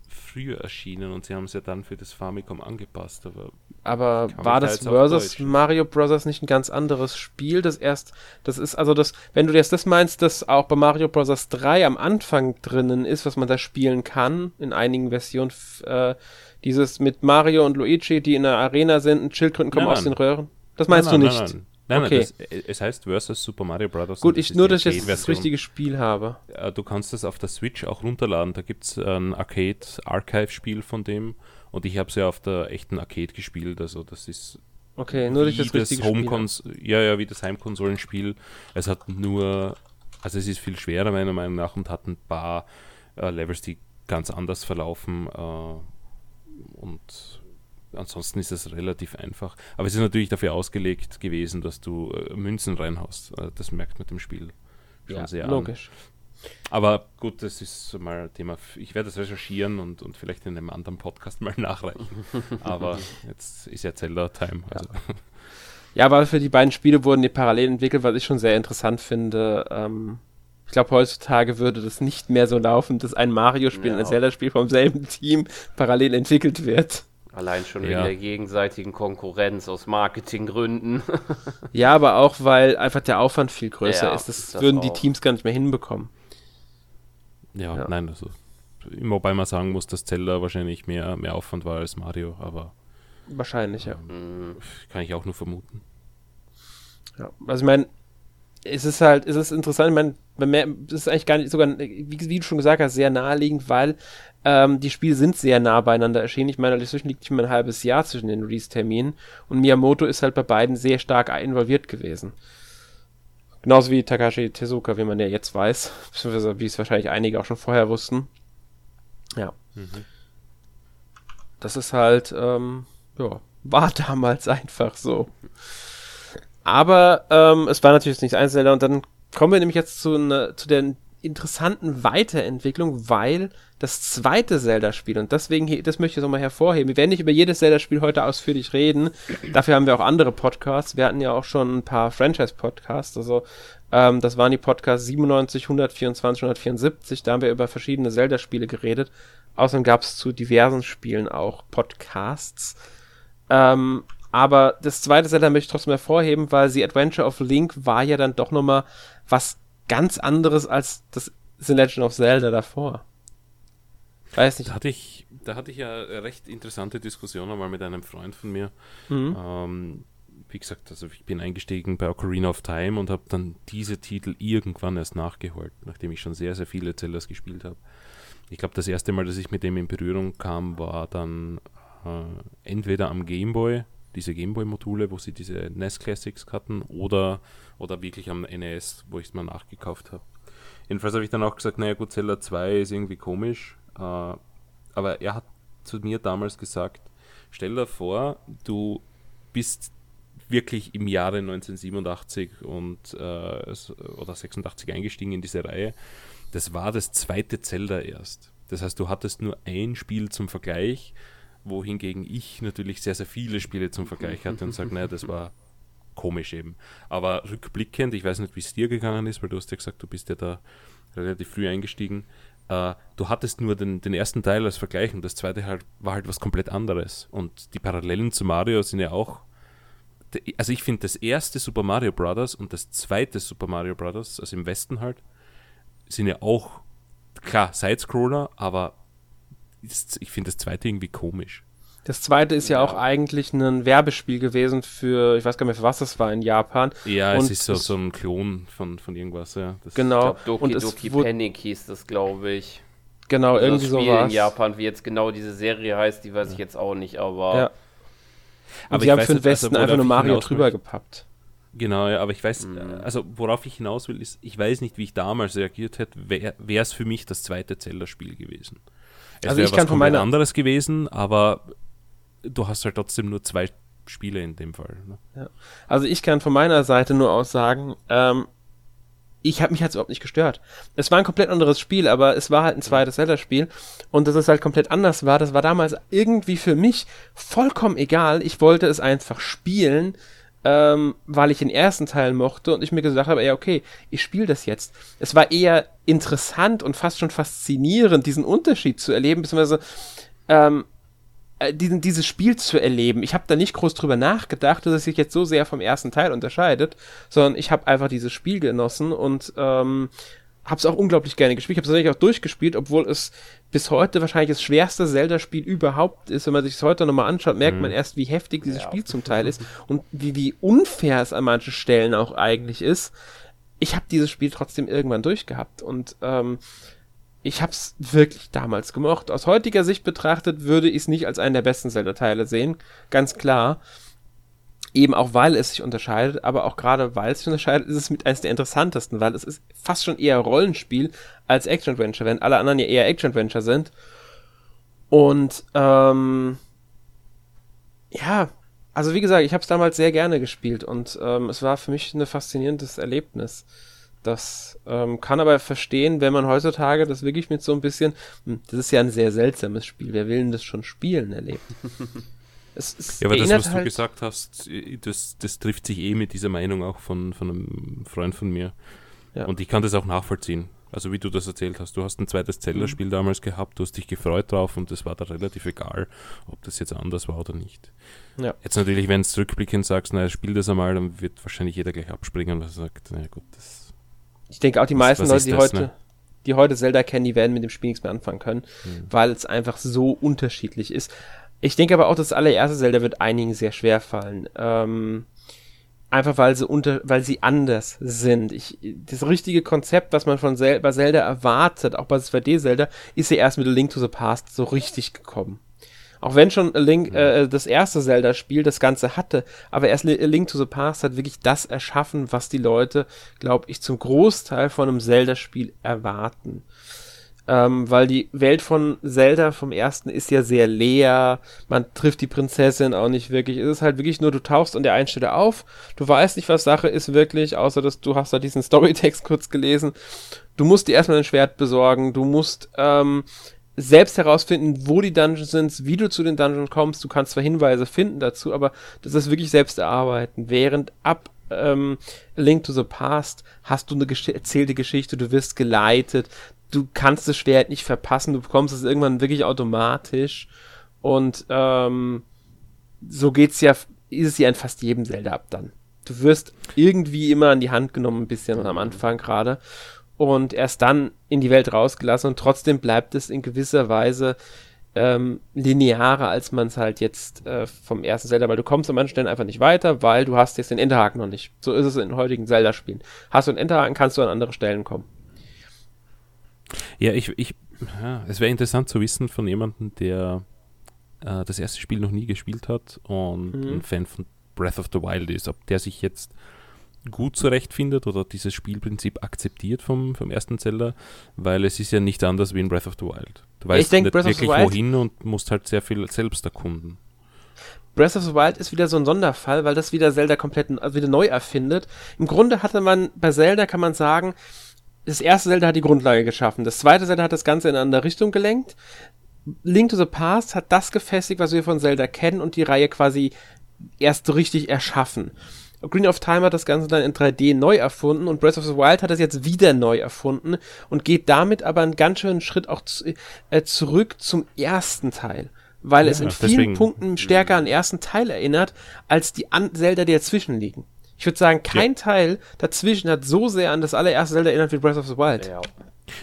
früher erschienen und sie haben es ja dann für das Famicom angepasst. Aber, aber war das Versus Mario Bros. nicht ein ganz anderes Spiel? Das erst, das ist, also das, wenn du jetzt das meinst, dass auch bei Mario Bros. 3 am Anfang drinnen ist, was man da spielen kann, in einigen Versionen, äh, dieses mit Mario und Luigi, die in der Arena sind und Schildkröten kommen nein, aus den Röhren. Das meinst nein, nein, du nicht? Nein, okay. nein, das, es heißt Versus Super Mario Bros. Gut, ich, nur, dass ich jetzt das richtige Spiel habe. Du kannst das auf der Switch auch runterladen. Da gibt es ein Arcade-Archive-Spiel von dem und ich habe es ja auf der echten Arcade gespielt. Also, das ist. Okay, nur durch das richtige das Spiel. Ja, ja, wie das Heimkonsolenspiel. Es hat nur. Also, es ist viel schwerer, meiner Meinung nach, und hat ein paar äh, Levels, die ganz anders verlaufen. Äh, und ansonsten ist es relativ einfach. Aber es ist natürlich dafür ausgelegt gewesen, dass du äh, Münzen reinhaust. Äh, das merkt man dem Spiel schon ja, sehr logisch. An. Aber gut, das ist mal ein Thema. Ich werde das recherchieren und, und vielleicht in einem anderen Podcast mal nachreichen. Aber jetzt ist ja Zelda-Time. Also. Ja. ja, weil für die beiden Spiele wurden die parallel entwickelt, was ich schon sehr interessant finde. Ähm, ich glaube, heutzutage würde das nicht mehr so laufen, dass ein Mario-Spiel ja. und ein Zelda-Spiel vom selben Team parallel entwickelt wird. Allein schon wegen der gegenseitigen Konkurrenz aus Marketinggründen. ja, aber auch, weil einfach der Aufwand viel größer ja, ist. Das, das würden auch. die Teams gar nicht mehr hinbekommen. Ja, ja. nein, also wobei man sagen muss, dass Zelda wahrscheinlich mehr, mehr Aufwand war als Mario, aber wahrscheinlich, ja. Ähm, kann ich auch nur vermuten. Ja, also ich meine, es ist halt, es ist interessant, ich meine, es ist eigentlich gar nicht sogar, wie, wie, du schon gesagt hast, sehr naheliegend, weil ähm, die Spiele sind sehr nah beieinander erschienen. Ich meine, dazwischen liegt mal ein halbes Jahr zwischen den Release-Terminen und Miyamoto ist halt bei beiden sehr stark involviert gewesen. Genauso wie Takashi Tezuka, wie man ja jetzt weiß, beziehungsweise wie es wahrscheinlich einige auch schon vorher wussten. Ja. Mhm. Das ist halt, ähm, ja, war damals einfach so. Aber ähm, es war natürlich nicht Einzelner und dann kommen wir nämlich jetzt zu, ne, zu der interessanten Weiterentwicklung, weil das zweite Zelda-Spiel, und deswegen, hier, das möchte ich nochmal hervorheben, wir werden nicht über jedes Zelda-Spiel heute ausführlich reden, dafür haben wir auch andere Podcasts, wir hatten ja auch schon ein paar Franchise-Podcasts, also ähm, das waren die Podcasts 97, 124, 174, da haben wir über verschiedene Zelda-Spiele geredet, außerdem gab es zu diversen Spielen auch Podcasts, ähm, aber das zweite Zelda möchte ich trotzdem hervorheben, weil The Adventure of Link war ja dann doch nochmal was ganz anderes als das The Legend of Zelda davor. Weiß nicht. Da hatte ich, da hatte ich ja recht interessante Diskussion einmal mit einem Freund von mir. Mhm. Ähm, wie gesagt, also ich bin eingestiegen bei Ocarina of Time und habe dann diese Titel irgendwann erst nachgeholt, nachdem ich schon sehr, sehr viele Zeldas gespielt habe. ich glaube, das erste Mal, dass ich mit dem in Berührung kam, war dann äh, entweder am Gameboy, diese Gameboy-Module, wo sie diese NES Classics hatten, oder, oder wirklich am NES, wo ich es mal nachgekauft habe. Jedenfalls habe ich dann auch gesagt, naja gut, Zelda 2 ist irgendwie komisch, äh, aber er hat zu mir damals gesagt, stell dir vor, du bist wirklich im Jahre 1987 und äh, oder 86 eingestiegen in diese Reihe. Das war das zweite Zelda erst. Das heißt, du hattest nur ein Spiel zum Vergleich, wohingegen ich natürlich sehr, sehr viele Spiele zum Vergleich hatte und sage, naja, das war komisch eben. Aber rückblickend, ich weiß nicht, wie es dir gegangen ist, weil du hast ja gesagt, du bist ja da relativ früh eingestiegen. Äh, du hattest nur den, den ersten Teil als Vergleich und das zweite halt, war halt was komplett anderes. Und die Parallelen zu Mario sind ja auch also ich finde das erste Super Mario Bros. und das zweite Super Mario Bros., also im Westen halt, sind ja auch, klar, Sidescroller, aber ich finde das zweite irgendwie komisch. Das zweite ist ja, ja, auch eigentlich ein Werbespiel gewesen für, ich weiß gar nicht mehr, für was das war in Japan. Ja, und es ist so, so ein Klon von, von irgendwas, ja. Das genau. Ich glaub, Doki und Doki Panic hieß das, glaube ich. Genau, also irgendwie so war in Japan, wie jetzt genau diese Serie heißt, die weiß ja. ich jetzt auch nicht, aber ja. Und aber sie haben für den Westen also, einfach nur Mario drüber gepappt. Genau, ja, aber ich weiß, mhm. also worauf ich hinaus will, ist, ich weiß nicht, wie ich damals reagiert hätte, wäre es für mich das zweite Zelda-Spiel gewesen. Es also ich kann von meiner anderes gewesen, aber du hast halt trotzdem nur zwei Spiele in dem Fall. Ne? Ja. Also ich kann von meiner Seite nur aus sagen, ähm, ich habe mich halt überhaupt nicht gestört. Es war ein komplett anderes Spiel, aber es war halt ein zweites Zelda-Spiel und dass es halt komplett anders war, das war damals irgendwie für mich vollkommen egal. Ich wollte es einfach spielen, ähm, weil ich den ersten Teil mochte und ich mir gesagt habe, ja okay, ich spiele das jetzt. Es war eher interessant und fast schon faszinierend, diesen Unterschied zu erleben, beziehungsweise ähm, äh, diesen, dieses Spiel zu erleben. Ich habe da nicht groß drüber nachgedacht, dass es sich jetzt so sehr vom ersten Teil unterscheidet, sondern ich habe einfach dieses Spiel genossen und ähm, habe es auch unglaublich gerne gespielt. Ich habe es natürlich auch durchgespielt, obwohl es bis heute wahrscheinlich das schwerste Zelda-Spiel überhaupt ist. Wenn man sich es heute nochmal anschaut, merkt mhm. man erst, wie heftig dieses ja. Spiel zum Teil ist und wie, wie unfair es an manchen Stellen auch eigentlich ist. Ich habe dieses Spiel trotzdem irgendwann durchgehabt und ähm, ich habe es wirklich damals gemocht. Aus heutiger Sicht betrachtet würde ich es nicht als einen der besten Zelda-Teile sehen, ganz klar. Eben auch weil es sich unterscheidet, aber auch gerade weil es sich unterscheidet, ist es mit eines der interessantesten, weil es ist fast schon eher Rollenspiel als Action-Adventure, wenn alle anderen ja eher Action-Adventure sind. Und ähm, ja, also wie gesagt, ich habe es damals sehr gerne gespielt und ähm, es war für mich ein faszinierendes Erlebnis. Das ähm, kann aber verstehen, wenn man heutzutage das wirklich mit so ein bisschen, hm, das ist ja ein sehr seltsames Spiel, wer will denn das schon spielen erleben? es, es ja, aber das, was halt du gesagt hast, das, das trifft sich eh mit dieser Meinung auch von, von einem Freund von mir. Ja. Und ich kann das auch nachvollziehen. Also wie du das erzählt hast, du hast ein zweites Zelda-Spiel mhm. damals gehabt, du hast dich gefreut drauf und es war da relativ egal, ob das jetzt anders war oder nicht. Ja. Jetzt natürlich, wenn du zurückblickend sagst, naja, spiel das einmal, dann wird wahrscheinlich jeder gleich abspringen, er sagt, naja gut, das ich denke auch die meisten Leute, die das, heute, ne? die heute Zelda kennen, die werden mit dem Spiel nichts mehr anfangen können, mhm. weil es einfach so unterschiedlich ist. Ich denke aber auch, das allererste Zelda wird einigen sehr schwer fallen. Ähm, einfach weil sie unter, weil sie anders sind. Ich, das richtige Konzept, was man von Zel bei Zelda erwartet, auch bei 2D Zelda, ist ja erst mit A Link to the Past so richtig gekommen. Auch wenn schon Link, äh, das erste Zelda-Spiel das Ganze hatte, aber erst Link to the Past hat wirklich das erschaffen, was die Leute, glaube ich, zum Großteil von einem Zelda-Spiel erwarten. Ähm, weil die Welt von Zelda vom ersten ist ja sehr leer, man trifft die Prinzessin auch nicht wirklich. Es ist halt wirklich nur, du tauchst an der einen Stelle auf, du weißt nicht, was Sache ist wirklich, außer dass du hast da diesen Storytext kurz gelesen. Du musst dir erstmal ein Schwert besorgen, du musst ähm, selbst herausfinden, wo die Dungeons sind, wie du zu den Dungeons kommst. Du kannst zwar Hinweise finden dazu, aber das ist wirklich selbst erarbeiten. Während ab ähm, Link to the Past hast du eine gesch erzählte Geschichte, du wirst geleitet, du kannst das Schwert nicht verpassen, du bekommst es irgendwann wirklich automatisch. Und ähm, so geht's ja, ist es ja in fast jedem Zelda ab dann. Du wirst irgendwie immer an die Hand genommen, ein bisschen am Anfang gerade und erst dann in die Welt rausgelassen und trotzdem bleibt es in gewisser Weise ähm, linearer, als man es halt jetzt äh, vom ersten Zelda, weil du kommst an manchen Stellen einfach nicht weiter, weil du hast jetzt den Enterhaken noch nicht. So ist es in heutigen Zelda-Spielen. Hast du einen Enterhaken, kannst du an andere Stellen kommen. Ja, ich, ich Ja, es wäre interessant zu wissen von jemandem, der äh, das erste Spiel noch nie gespielt hat und Mhm. ein Fan von Breath of the Wild ist, ob der sich jetzt gut zurechtfindet oder dieses Spielprinzip akzeptiert vom, vom ersten Zelda, weil es ist ja nicht anders wie in Breath of the Wild. Du Ich weißt denk, nicht Breath wirklich wohin und musst halt sehr viel selbst erkunden. Breath of the Wild ist wieder so ein Sonderfall, weil das wieder Zelda komplett also wieder neu erfindet. Im Grunde hatte man bei Zelda, kann man sagen, das erste Zelda hat die Grundlage geschaffen. Das zweite Zelda hat das Ganze in eine andere Richtung gelenkt. Link to the Past hat das gefestigt, was wir von Zelda kennen und die Reihe quasi erst so richtig erschaffen. Green of Time hat das Ganze dann in 3D neu erfunden und Breath of the Wild hat es jetzt wieder neu erfunden und geht damit aber einen ganz schönen Schritt auch zu, äh, zurück zum ersten Teil, weil es Ja, in vielen deswegen- Punkten stärker an den ersten Teil erinnert, als die an Zelda, die dazwischen liegen. Ich würde sagen, kein Teil dazwischen hat so sehr an das allererste Zelda erinnert wie Breath of the Wild. Ja.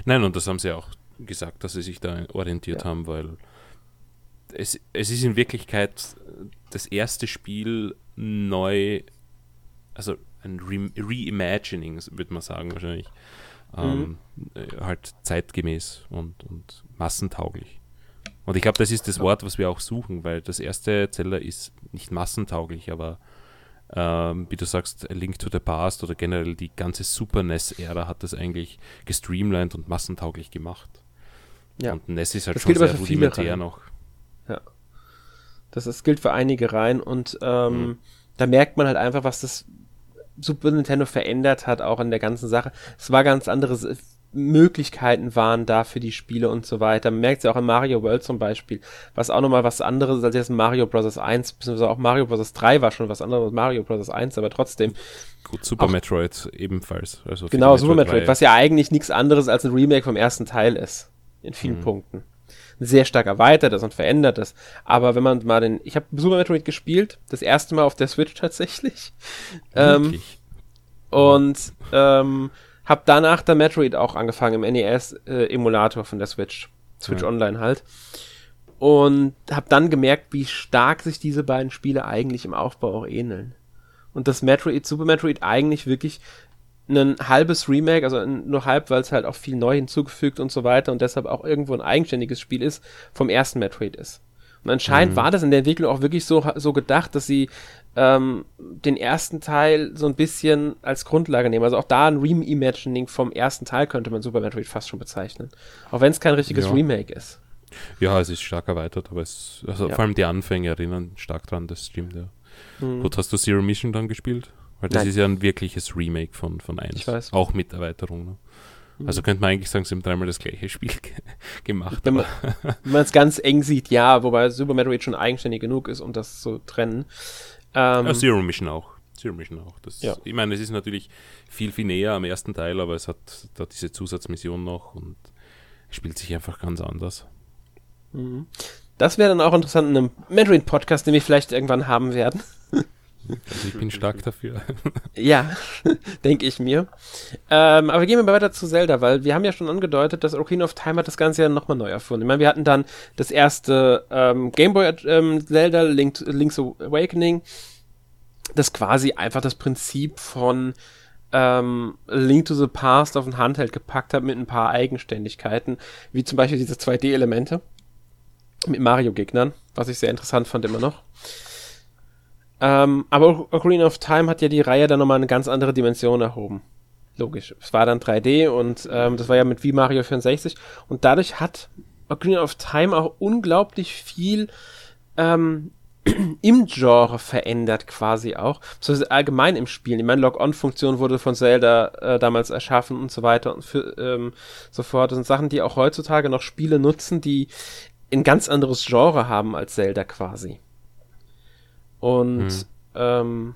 Nein, und das haben sie auch gesagt, dass sie sich da orientiert Ja. haben, weil es, es ist in Wirklichkeit das erste Spiel neu, also ein Re Reimagining, würde man sagen wahrscheinlich, ähm, äh, halt zeitgemäß und, und massentauglich. Und ich glaube, das ist das Wort, was wir auch suchen, weil das erste Zelda ist nicht massentauglich, aber ähm, wie du sagst, A Link to the Past oder generell die ganze Super NES-Ära hat das eigentlich gestreamlined und massentauglich gemacht. Ja. Und NES ist halt Das schon sehr für viele rudimentär noch. Das ist, gilt für einige Reihen und ähm, Mhm. da merkt man halt einfach, was das Super Nintendo verändert hat, auch in der ganzen Sache. Es war ganz andere S- Möglichkeiten waren da für die Spiele und so weiter. Man merkt es ja auch in Mario World zum Beispiel, was auch nochmal was anderes als jetzt Mario Bros. 1, beziehungsweise auch Mario Bros. 3 war schon was anderes als Mario Bros. 1, aber trotzdem. Gut, Super Auch- Metroid ebenfalls. Also Genau, die Super Metroid, 3. was ja eigentlich nichts anderes als ein Remake vom ersten Teil ist. In vielen Mhm. Punkten. Sehr stark erweitertes und verändertes. Aber wenn man mal den. Ich habe Super Metroid gespielt, das erste Mal auf der Switch tatsächlich. Ähm, Wirklich? und ähm, habe danach der Metroid auch angefangen im NES-Emulator von der Switch. Switch Ja. Online halt. Und habe dann gemerkt, wie stark sich diese beiden Spiele eigentlich im Aufbau auch ähneln. Und das Metroid, Super Metroid eigentlich wirklich ein halbes Remake, also nur halb, weil es halt auch viel neu hinzugefügt und so weiter und deshalb auch irgendwo ein eigenständiges Spiel ist, vom ersten Metroid ist. Und anscheinend Mhm. war das in der Entwicklung auch wirklich so, so gedacht, dass sie ähm, den ersten Teil so ein bisschen als Grundlage nehmen. Also auch da ein Reimagining vom ersten Teil könnte man Super Metroid fast schon bezeichnen. Auch wenn es kein richtiges Ja. Remake ist. Ja, es ist stark erweitert, aber es, also Ja. vor allem die Anfänge erinnern stark dran, das stimmt, ja. Mhm. Gut, hast du Zero Mission dann gespielt? Weil das Nein. ist ja ein wirkliches Remake von, von 1. Ich weiß. Auch mit Erweiterung. Ne? Also könnte man eigentlich sagen, sie haben dreimal das gleiche Spiel ge gemacht. Wenn man aber- wenn man es ganz eng sieht, ja, wobei Super Metroid schon eigenständig genug ist, um das zu trennen. Ähm, Ja, Zero Mission auch. Zero Mission auch. Das, Ja. Ich meine, es ist natürlich viel, viel näher am ersten Teil, aber es hat da diese Zusatzmission noch und spielt sich einfach ganz anders. Mhm. Das wäre dann auch interessant in einem Metroid-Podcast, den wir vielleicht irgendwann haben werden. Also ich bin stark dafür. Ja, denke ich mir. Ähm, aber gehen wir mal weiter zu Zelda, weil wir haben ja schon angedeutet, dass Ocarina of Time hat das Ganze ja nochmal neu erfunden. Ich meine, wir hatten dann das erste ähm, Gameboy ähm, Zelda, Link, Link's Awakening, das quasi einfach das Prinzip von ähm, Link to the Past auf ein Handheld gepackt hat mit ein paar Eigenständigkeiten, wie zum Beispiel diese 2D-Elemente mit Mario-Gegnern, was ich sehr interessant fand immer noch. Ähm, aber Ocarina of Time hat ja die Reihe dann nochmal eine ganz andere Dimension erhoben. Logisch. Es war dann 3D und ähm, das war ja mit wie Mario 64 und dadurch hat Ocarina of Time auch unglaublich viel ähm, im Genre verändert quasi auch. Beziehungsweise allgemein im Spiel. Ich meine, Log-On-Funktion wurde von Zelda äh, damals erschaffen und so weiter und für, ähm, so fort. Das sind Sachen, die auch heutzutage noch Spiele nutzen, die ein ganz anderes Genre haben als Zelda quasi. Und Hm. ähm,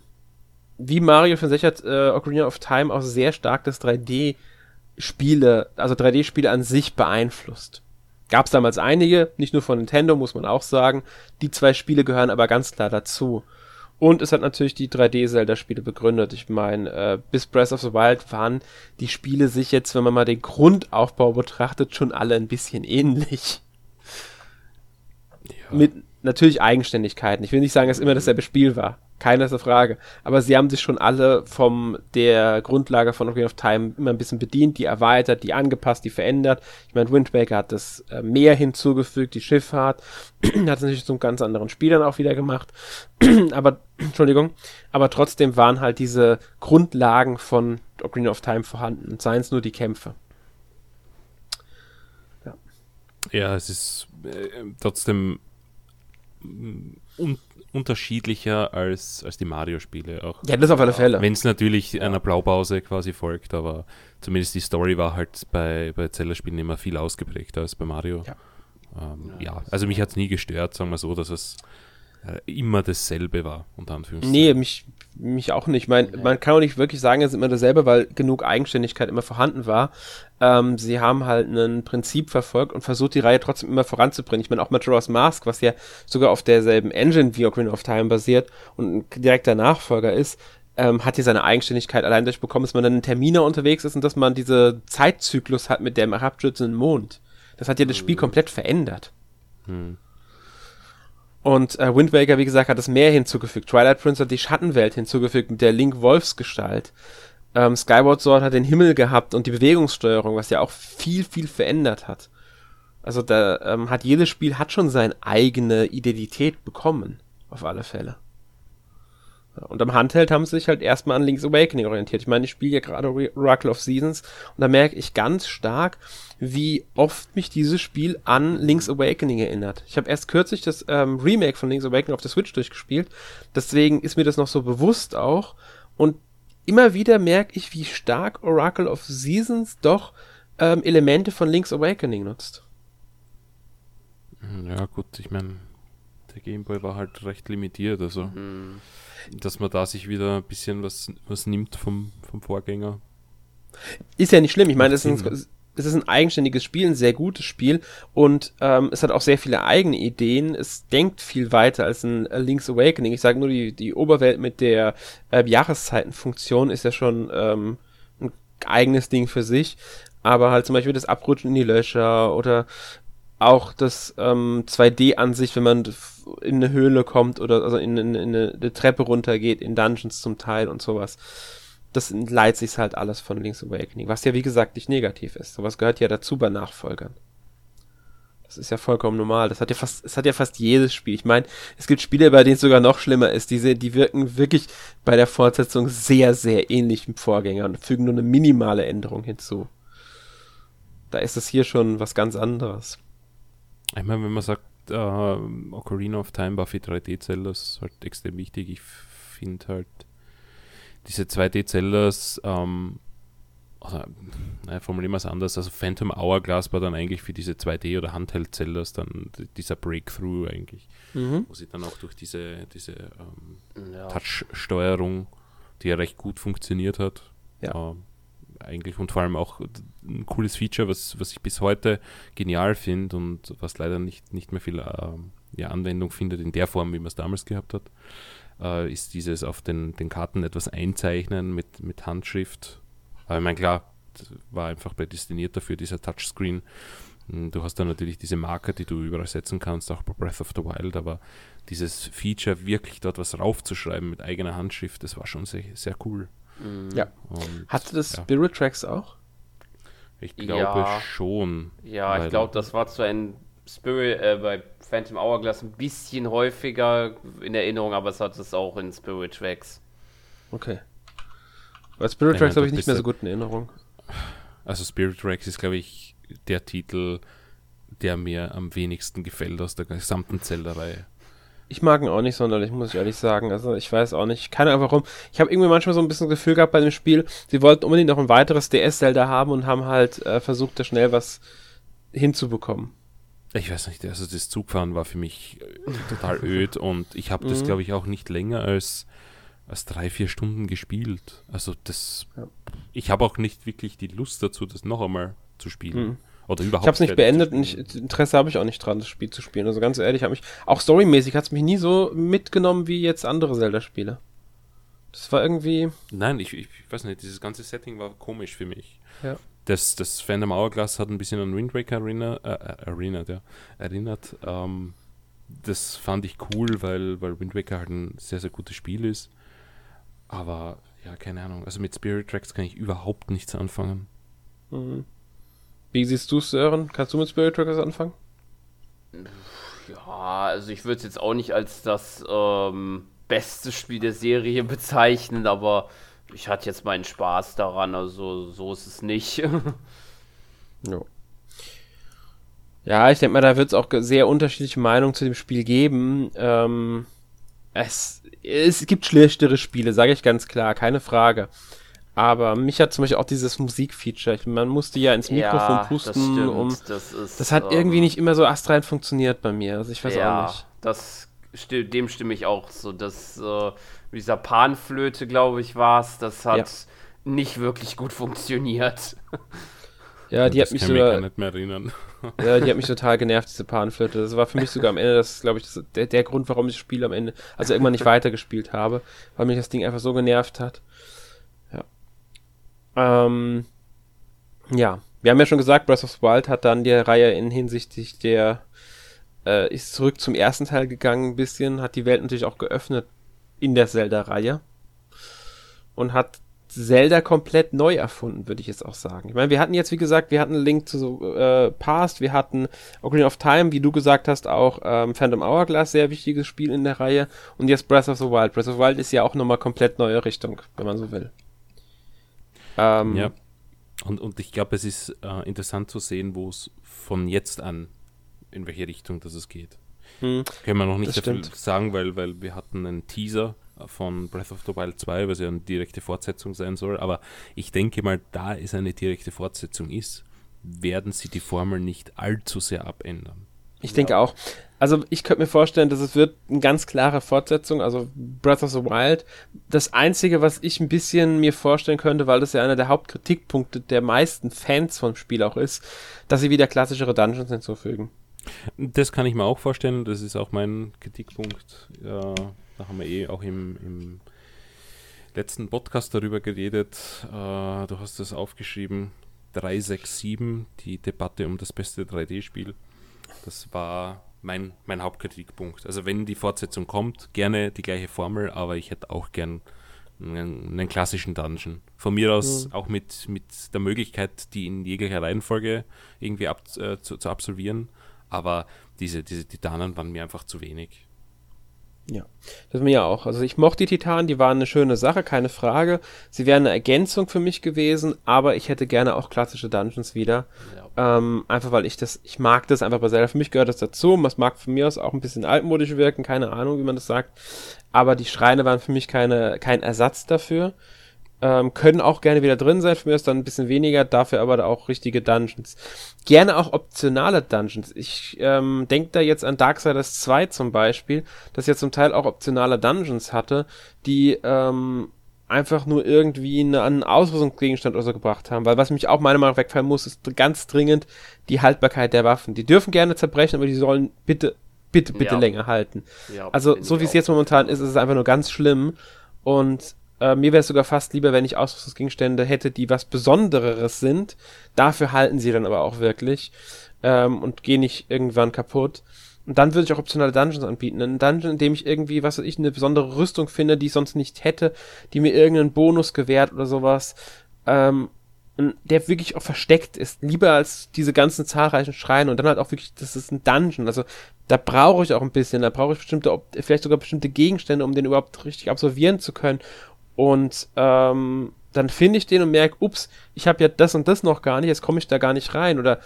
wie Mario 64 hat äh, Ocarina of Time auch sehr stark das 3D-Spiele, also 3D-Spiele an sich beeinflusst. Gab es damals einige, nicht nur von Nintendo, muss man auch sagen. Die zwei Spiele gehören aber ganz klar dazu. Und es hat natürlich die 3D-Zelda-Spiele begründet. Ich meine, äh, bis Breath of the Wild waren die Spiele sich jetzt, wenn man mal den Grundaufbau betrachtet, schon alle ein bisschen ähnlich. Ja. Mit, natürlich Eigenständigkeiten. Ich will nicht sagen, dass immer dasselbe Spiel war. Keine Frage. Aber sie haben sich schon alle vom der Grundlage von Ocarina of Time immer ein bisschen bedient, die erweitert, die angepasst, die verändert. Ich meine, Wind Waker hat das äh, Meer hinzugefügt, die Schifffahrt. hat es natürlich zu ganz anderen Spielern auch wieder gemacht. aber, Entschuldigung, aber trotzdem waren halt diese Grundlagen von Ocarina of Time vorhanden. Seien es nur die Kämpfe. Ja, ja es ist äh, trotzdem un unterschiedlicher als, als die Mario-Spiele auch. Ja, das auf alle Fälle. Wenn es natürlich einer Blaupause quasi folgt, aber zumindest die Story war halt bei, bei Zelda-Spielen immer viel ausgeprägter als bei Mario. Ja, ähm, ja also mich hat es nie gestört, sagen wir so, dass es immer dasselbe war, unter Anführungszeichen. Nee, mich, mich auch nicht. Man, man kann auch nicht wirklich sagen, es ist immer dasselbe, weil genug Eigenständigkeit immer vorhanden war. Ähm, sie haben halt ein Prinzip verfolgt und versucht, die Reihe trotzdem immer voranzubringen. Ich meine, auch Majora's Mask, was ja sogar auf derselben Engine wie Ocarina of Time basiert und ein direkter Nachfolger ist, ähm, hat hier seine Eigenständigkeit allein durchbekommen, dass man dann in Terminer unterwegs ist und dass man diese Zeitzyklus hat mit dem herabstürzenden Mond. Das hat ja das Spiel hm. komplett verändert. Hm. Und äh, Wind Waker, wie gesagt, hat das Meer hinzugefügt. Twilight Prince hat die Schattenwelt hinzugefügt mit der Link Wolfsgestalt. Ähm, Skyward Sword hat den Himmel gehabt und die Bewegungssteuerung, was ja auch viel, viel verändert hat. Also da ähm, hat jedes Spiel hat schon seine eigene Identität bekommen, auf alle Fälle. Und am Handheld haben sie sich halt erstmal an Link's Awakening orientiert. Ich meine, ich spiele ja gerade Oracle of Seasons und da merke ich ganz stark, wie oft mich dieses Spiel an Link's Awakening erinnert. Ich habe erst kürzlich das ähm, Remake von Link's Awakening auf der Switch durchgespielt, deswegen ist mir das noch so bewusst auch und immer wieder merke ich, wie stark Oracle of Seasons doch ähm, Elemente von Link's Awakening nutzt. Ja gut, ich meine, der Gameboy war halt recht limitiert, also mhm dass man da sich wieder ein bisschen was, was nimmt vom, vom Vorgänger. Ist ja nicht schlimm. Ich meine, es ist, ein, es ist ein eigenständiges Spiel, ein sehr gutes Spiel und ähm, es hat auch sehr viele eigene Ideen. Es denkt viel weiter als ein Link's Awakening. Ich sage nur, die, die Oberwelt mit der äh, Jahreszeitenfunktion ist ja schon ähm, ein eigenes Ding für sich. Aber halt zum Beispiel das Abrutschen in die Löcher oder auch das ähm, 2D-Ansicht, wenn man in eine Höhle kommt oder also in, in, in eine, eine, Treppe runtergeht, in Dungeons zum Teil und sowas. Das leitet sich halt alles von Link's Awakening, was ja wie gesagt nicht negativ ist. Sowas gehört ja dazu bei Nachfolgern. Das ist ja vollkommen normal. Das hat ja fast, es hat ja fast jedes Spiel. Ich meine, es gibt Spiele, bei denen es sogar noch schlimmer ist. Diese, die wirken wirklich bei der Fortsetzung sehr, sehr ähnlich im Vorgänger und fügen nur eine minimale Änderung hinzu. Da ist es hier schon was ganz anderes. Ich meine, wenn man sagt, uh, Ocarina of Time war für 3D-Zellers halt extrem wichtig. Ich finde halt diese 2D-Zellers, ähm, also, naja, formulieren wir es anders, also Phantom Hourglass war dann eigentlich für diese 2D- oder Handheld-Zellers dann dieser Breakthrough eigentlich, mhm. wo sie dann auch durch diese, diese ähm, ja. Touch-Steuerung, die ja recht gut funktioniert hat, ja. äh, eigentlich und vor allem auch ein cooles Feature, was, was ich bis heute genial finde und was leider nicht, nicht mehr viel äh, ja, Anwendung findet in der Form, wie man es damals gehabt hat, äh, ist dieses auf den, den Karten etwas einzeichnen mit, mit Handschrift. Aber ich meine, klar, war einfach prädestiniert dafür, dieser Touchscreen. Hm, du hast dann natürlich diese Marker, die du überall setzen kannst, auch bei Breath of the Wild, aber dieses Feature, wirklich dort was raufzuschreiben mit eigener Handschrift, das war schon sehr, sehr cool. Mhm. Ja. Und, Hatte das ja. Spirit Tracks auch? Ich glaube ja. schon. Ja, ich glaube, das war zu einem Spirit äh, bei Phantom Hourglass ein bisschen häufiger in Erinnerung, aber es hat es auch in Spirit Tracks. Okay. Bei Spirit Tracks habe ich nicht mehr so gut in Erinnerung. Also Spirit Tracks ist, glaube ich, der Titel, der mir am wenigsten gefällt aus der gesamten Zelda-Reihe. Ich mag ihn auch nicht sonderlich, muss ich ehrlich sagen. Also ich weiß auch nicht. Keine Ahnung warum. Ich habe irgendwie manchmal so ein bisschen das Gefühl gehabt bei dem Spiel, sie wollten unbedingt noch ein weiteres DS-Zelda haben und haben halt äh, versucht, da schnell was hinzubekommen. Ich weiß nicht, also das Zugfahren war für mich äh, total öd und ich habe das, mhm. glaube ich, auch nicht länger als, als drei, vier Stunden gespielt. Also das, ja. ich habe auch nicht wirklich die Lust dazu, das noch einmal zu spielen. Mhm. Oder überhaupt. Ich habe es nicht beendet und ich, Interesse habe ich auch nicht dran, das Spiel zu spielen. Also ganz ehrlich, habe mich auch storymäßig hat es mich nie so mitgenommen wie jetzt andere Zelda-Spiele. Das war irgendwie. Nein, ich, ich weiß nicht, dieses ganze Setting war komisch für mich. Ja. Das, das Phantom Hourglass hat ein bisschen an Wind Waker Arena, äh, äh Arena ja, erinnert. Ähm, das fand ich cool, weil, weil Wind Waker halt ein sehr, sehr gutes Spiel ist. Aber ja, keine Ahnung. Also mit Spirit Tracks kann ich überhaupt nichts anfangen. Mhm. Wie siehst du es, Sören? Kannst du mit Spirit Tracks anfangen? Ja, also ich würde es jetzt auch nicht als das ähm, beste Spiel der Serie bezeichnen, aber ich hatte jetzt meinen Spaß daran, also so ist es nicht. ja. Ja, ich denke mal, da wird es auch sehr unterschiedliche Meinungen zu dem Spiel geben. Ähm, es, es gibt schlechtere Spiele, sage ich ganz klar, keine Frage. Aber mich hat zum Beispiel auch dieses Musikfeature. Man musste ja ins Mikrofon ja, pusten, das stimmt, um. Das, ist, das hat ähm, irgendwie nicht immer so astrein funktioniert bei mir. Also ich weiß ja, auch nicht. Das dem stimme ich auch so. Das äh, dieser Panflöte, glaube ich, war es. Das hat ja. nicht wirklich gut funktioniert. Ja, die das hat mich sogar. nicht mehr erinnern. Ja, die hat mich total genervt, diese Panflöte. Das war für mich sogar am Ende, das glaube ich, das, der, der Grund, warum ich das Spiel am Ende, also irgendwann nicht weitergespielt habe, weil mich das Ding einfach so genervt hat. Ja. Ähm, ja, wir haben ja schon gesagt, Breath of the Wild hat dann die Reihe in hinsichtlich der, äh, ist zurück zum ersten Teil gegangen ein bisschen, hat die Welt natürlich auch geöffnet in der Zelda-Reihe und hat Zelda komplett neu erfunden, würde ich jetzt auch sagen. Ich meine, wir hatten jetzt, wie gesagt, wir hatten Link zu äh, Past, wir hatten Ocarina of Time, wie du gesagt hast, auch ähm, Phantom Hourglass, sehr wichtiges Spiel in der Reihe. Und jetzt Breath of the Wild. Breath of the Wild ist ja auch nochmal komplett neue Richtung, wenn man so will. Ähm, ja. Und, und ich glaube, es ist äh, interessant zu sehen, wo es von jetzt an, in welche Richtung das es geht. Hm, Können wir noch nicht dafür sagen, weil, weil wir hatten einen Teaser von Breath of the Wild 2, was ja eine direkte Fortsetzung sein soll. Aber ich denke mal, da es eine direkte Fortsetzung ist, werden sie die Formel nicht allzu sehr abändern. Ich denke auch. Also ich könnte mir vorstellen, dass es wird eine ganz klare Fortsetzung, also Breath of the Wild. Das Einzige, was ich ein bisschen mir vorstellen könnte, weil das ja einer der Hauptkritikpunkte der meisten Fans vom Spiel auch ist, dass sie wieder klassischere Dungeons hinzufügen. Das kann ich mir auch vorstellen, das ist auch mein Kritikpunkt. Ja, da haben wir eh auch im, im letzten Podcast darüber geredet. Äh, du hast das aufgeschrieben. 367, die Debatte um das beste 3D-Spiel. Das war mein, mein Hauptkritikpunkt. Also wenn die Fortsetzung kommt, gerne die gleiche Formel, aber ich hätte auch gern einen, einen klassischen Dungeon. Von mir aus mhm. auch mit, mit der Möglichkeit, die in jeglicher Reihenfolge irgendwie ab, äh, zu, zu, absolvieren. Aber diese, diese Titanen waren mir einfach zu wenig. Ja, das mir ja auch. Also ich mochte die Titanen, die waren eine schöne Sache, keine Frage. Sie wären eine Ergänzung für mich gewesen, aber ich hätte gerne auch klassische Dungeons wieder. Ja. Ähm, einfach weil ich das, ich mag das einfach bei Zelda. Für mich gehört das dazu. Was mag von mir aus auch ein bisschen altmodisch wirken, keine Ahnung, wie man das sagt. Aber die Schreine waren für mich keine, kein Ersatz dafür. Ähm, können auch gerne wieder drin sein, für mich ist dann ein bisschen weniger, dafür aber auch richtige Dungeons. Gerne auch optionale Dungeons. Ich ähm, denke da jetzt an Darksiders 2 zum Beispiel, das ja zum Teil auch optionale Dungeons hatte, die ähm, einfach nur irgendwie eine, einen Ausrüstungsgegenstand oder so gebracht haben. Weil was mich auch meiner Meinung nach wegfallen muss, ist ganz dringend die Haltbarkeit der Waffen. Die dürfen gerne zerbrechen, aber die sollen bitte, bitte, bitte ja. länger halten. Ja, also so wie es jetzt momentan ist, ist es einfach nur ganz schlimm. Und äh, mir wäre es sogar fast lieber, wenn ich Ausrüstungsgegenstände hätte, die was Besondereres sind. Dafür halten sie dann aber auch wirklich ähm, und gehen nicht irgendwann kaputt. Und dann würde ich auch optionale Dungeons anbieten. Ein Dungeon, in dem ich irgendwie, was weiß ich, eine besondere Rüstung finde, die ich sonst nicht hätte, die mir irgendeinen Bonus gewährt oder sowas. Ähm, der wirklich auch versteckt ist. Lieber als diese ganzen zahlreichen Schreine und dann halt auch wirklich, das ist ein Dungeon. Also da brauche ich auch ein bisschen, da brauche ich bestimmte, vielleicht sogar bestimmte Gegenstände, um den überhaupt richtig absolvieren zu können. Und ähm, dann finde ich den und merke, ups, ich habe ja das und das noch gar nicht, jetzt komme ich da gar nicht rein. Oder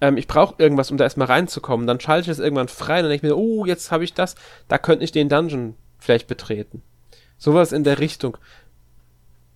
ähm, ich brauche irgendwas, um da erstmal reinzukommen. Dann schalte ich das irgendwann frei und dann denke ich mir, oh, jetzt habe ich das, da könnte ich den Dungeon vielleicht betreten. Sowas in der Richtung.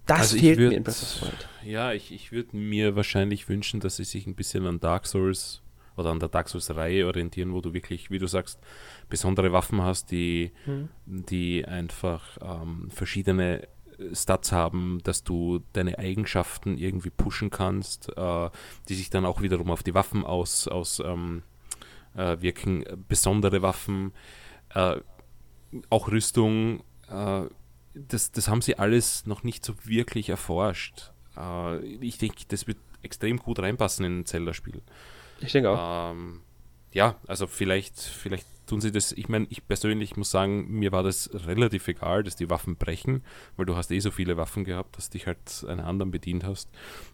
Das also fehlt würd, mir in Breath of the Wild. Ja, ich, ich würde mir wahrscheinlich wünschen, dass sie sich ein bisschen an Dark Souls oder an der Dark Souls-Reihe orientieren, wo du wirklich, wie du sagst, besondere Waffen hast, die, hm. die einfach ähm, verschiedene Stats haben, dass du deine Eigenschaften irgendwie pushen kannst, äh, die sich dann auch wiederum auf die Waffen aus, aus ähm, äh, wirken. Besondere Waffen, äh, auch Rüstung, äh, das, das haben sie alles noch nicht so wirklich erforscht. Äh, ich denke, das wird extrem gut reinpassen in ein Zelda-Spiel. Ich denke auch. Ähm, ja, also vielleicht, vielleicht tun sie das. Ich meine, ich persönlich muss sagen, mir war das relativ egal, dass die Waffen brechen, weil du hast eh so viele Waffen gehabt, dass dich halt einer anderen bedient hast.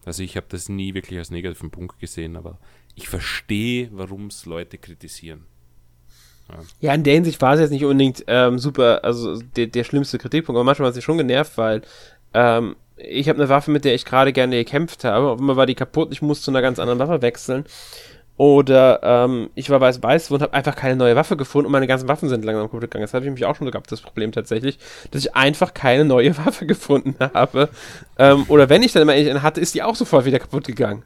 Also ich habe das nie wirklich als negativen Punkt gesehen, aber ich verstehe, warum es Leute kritisieren. Ja. ja. in der Hinsicht war es jetzt nicht unbedingt ähm, super, also der, der schlimmste Kritikpunkt, aber manchmal war es schon genervt, weil ähm, ich habe eine Waffe, mit der ich gerade gerne gekämpft habe, auf einmal war die kaputt, ich musste zu einer ganz anderen Waffe wechseln oder ähm, ich war weiß weiß und habe einfach keine neue Waffe gefunden und meine ganzen Waffen sind langsam kaputt gegangen. Das habe ich mich auch schon gehabt, das Problem tatsächlich, dass ich einfach keine neue Waffe gefunden habe. Ähm, oder wenn ich dann mal eine hatte, ist die auch sofort wieder kaputt gegangen.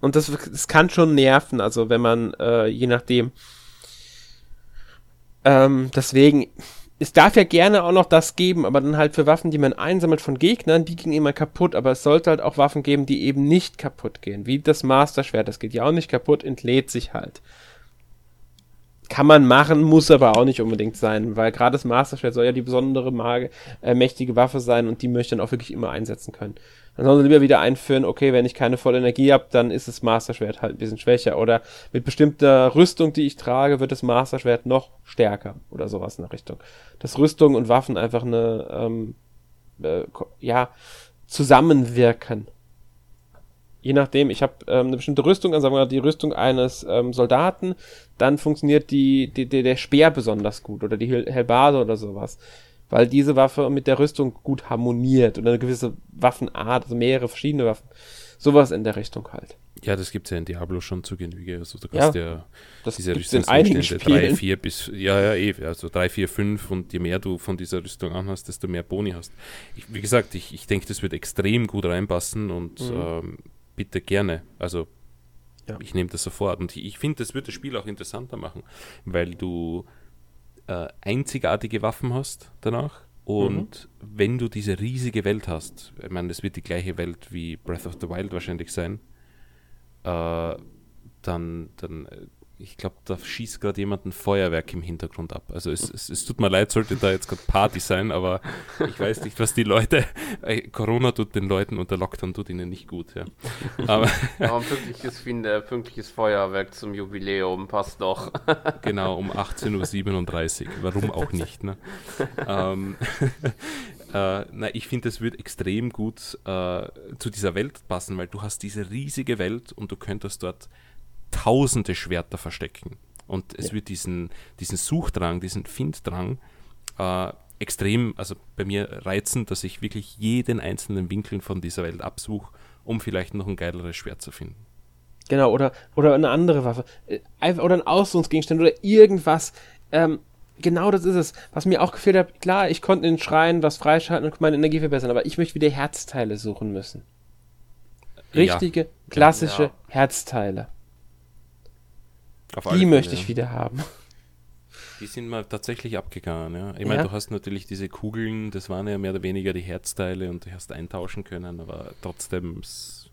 Und das, das kann schon nerven, also wenn man, äh, je nachdem. Ähm, deswegen, es darf ja gerne auch noch das geben, aber dann halt für Waffen, die man einsammelt von Gegnern, die gehen immer kaputt. Aber es sollte halt auch Waffen geben, die eben nicht kaputt gehen. Wie das Master-Schwert, das geht ja auch nicht kaputt, entlädt sich halt. Kann man machen, muss aber auch nicht unbedingt sein, weil gerade das Master-Schwert soll ja die besondere, Mage, äh, mächtige Waffe sein und die möchte dann auch wirklich immer einsetzen können. Dann sollen sie lieber wieder einführen, okay, wenn ich keine volle Energie habe, dann ist das Master-Schwert halt ein bisschen schwächer. Oder mit bestimmter Rüstung, die ich trage, wird das Master-Schwert noch stärker. Oder sowas in der Richtung. Dass Rüstung und Waffen einfach eine, ähm, äh, ja, zusammenwirken. Je nachdem, ich habe ähm, eine bestimmte Rüstung, also sagen wir mal die Rüstung eines ähm, Soldaten, dann funktioniert die, die, die, der Speer besonders gut oder die Helbade oder sowas weil diese Waffe mit der Rüstung gut harmoniert und eine gewisse Waffenart, also mehrere verschiedene Waffen. Sowas in der Richtung halt. Ja, das gibt es ja in Diablo schon zu Genüge. Also du kannst ja, ja das diese Rüstungsstände 3, 4 bis, ja, ja, eh, also 3, 4, 5 und je mehr du von dieser Rüstung anhast, desto mehr Boni hast. Ich, wie gesagt, ich, ich denke, das wird extrem gut reinpassen und mhm. ähm, bitte gerne. Also ja. ich nehme das sofort. Und ich, ich finde, das wird das Spiel auch interessanter machen, weil du äh, einzigartige Waffen hast danach. Und mhm. wenn du diese riesige Welt hast, ich meine, das wird die gleiche Welt wie Breath of the Wild wahrscheinlich sein, äh, dann, dann äh, ich glaube, da schießt gerade jemand ein Feuerwerk im Hintergrund ab. Also es, es, es tut mir leid, sollte da jetzt gerade Party sein, aber ich weiß nicht, was die Leute. Äh, Corona tut den Leuten und der Lockdown tut ihnen nicht gut, ja. Aber, aber ein pünktliches, finde, pünktliches Feuerwerk zum Jubiläum passt doch. genau, um 18.37 Uhr. Warum auch nicht, ne? ähm, äh, na, ich finde, es wird extrem gut äh, zu dieser Welt passen, weil du hast diese riesige Welt und du könntest dort tausende Schwerter verstecken. Und es ja. wird diesen, diesen Suchdrang, diesen Finddrang äh, extrem, also bei mir reizend, dass ich wirklich jeden einzelnen Winkel von dieser Welt absuche, um vielleicht noch ein geileres Schwert zu finden. Genau, oder, oder eine andere Waffe. Äh, oder ein Ausrüstungsgegenstand oder irgendwas. Ähm, genau das ist es. Was mir auch gefehlt hat, klar, ich konnte in den Schreien was freischalten und meine Energie verbessern, aber ich möchte wieder Herzteile suchen müssen. Richtige, ja. klassische ja. Herzteile. Auf die möchte Fälle, ich wieder haben. Die sind mal tatsächlich abgegangen, ja. Ich meine, du hast natürlich diese Kugeln, das waren ja mehr oder weniger die Herzteile und du hast eintauschen können, aber trotzdem,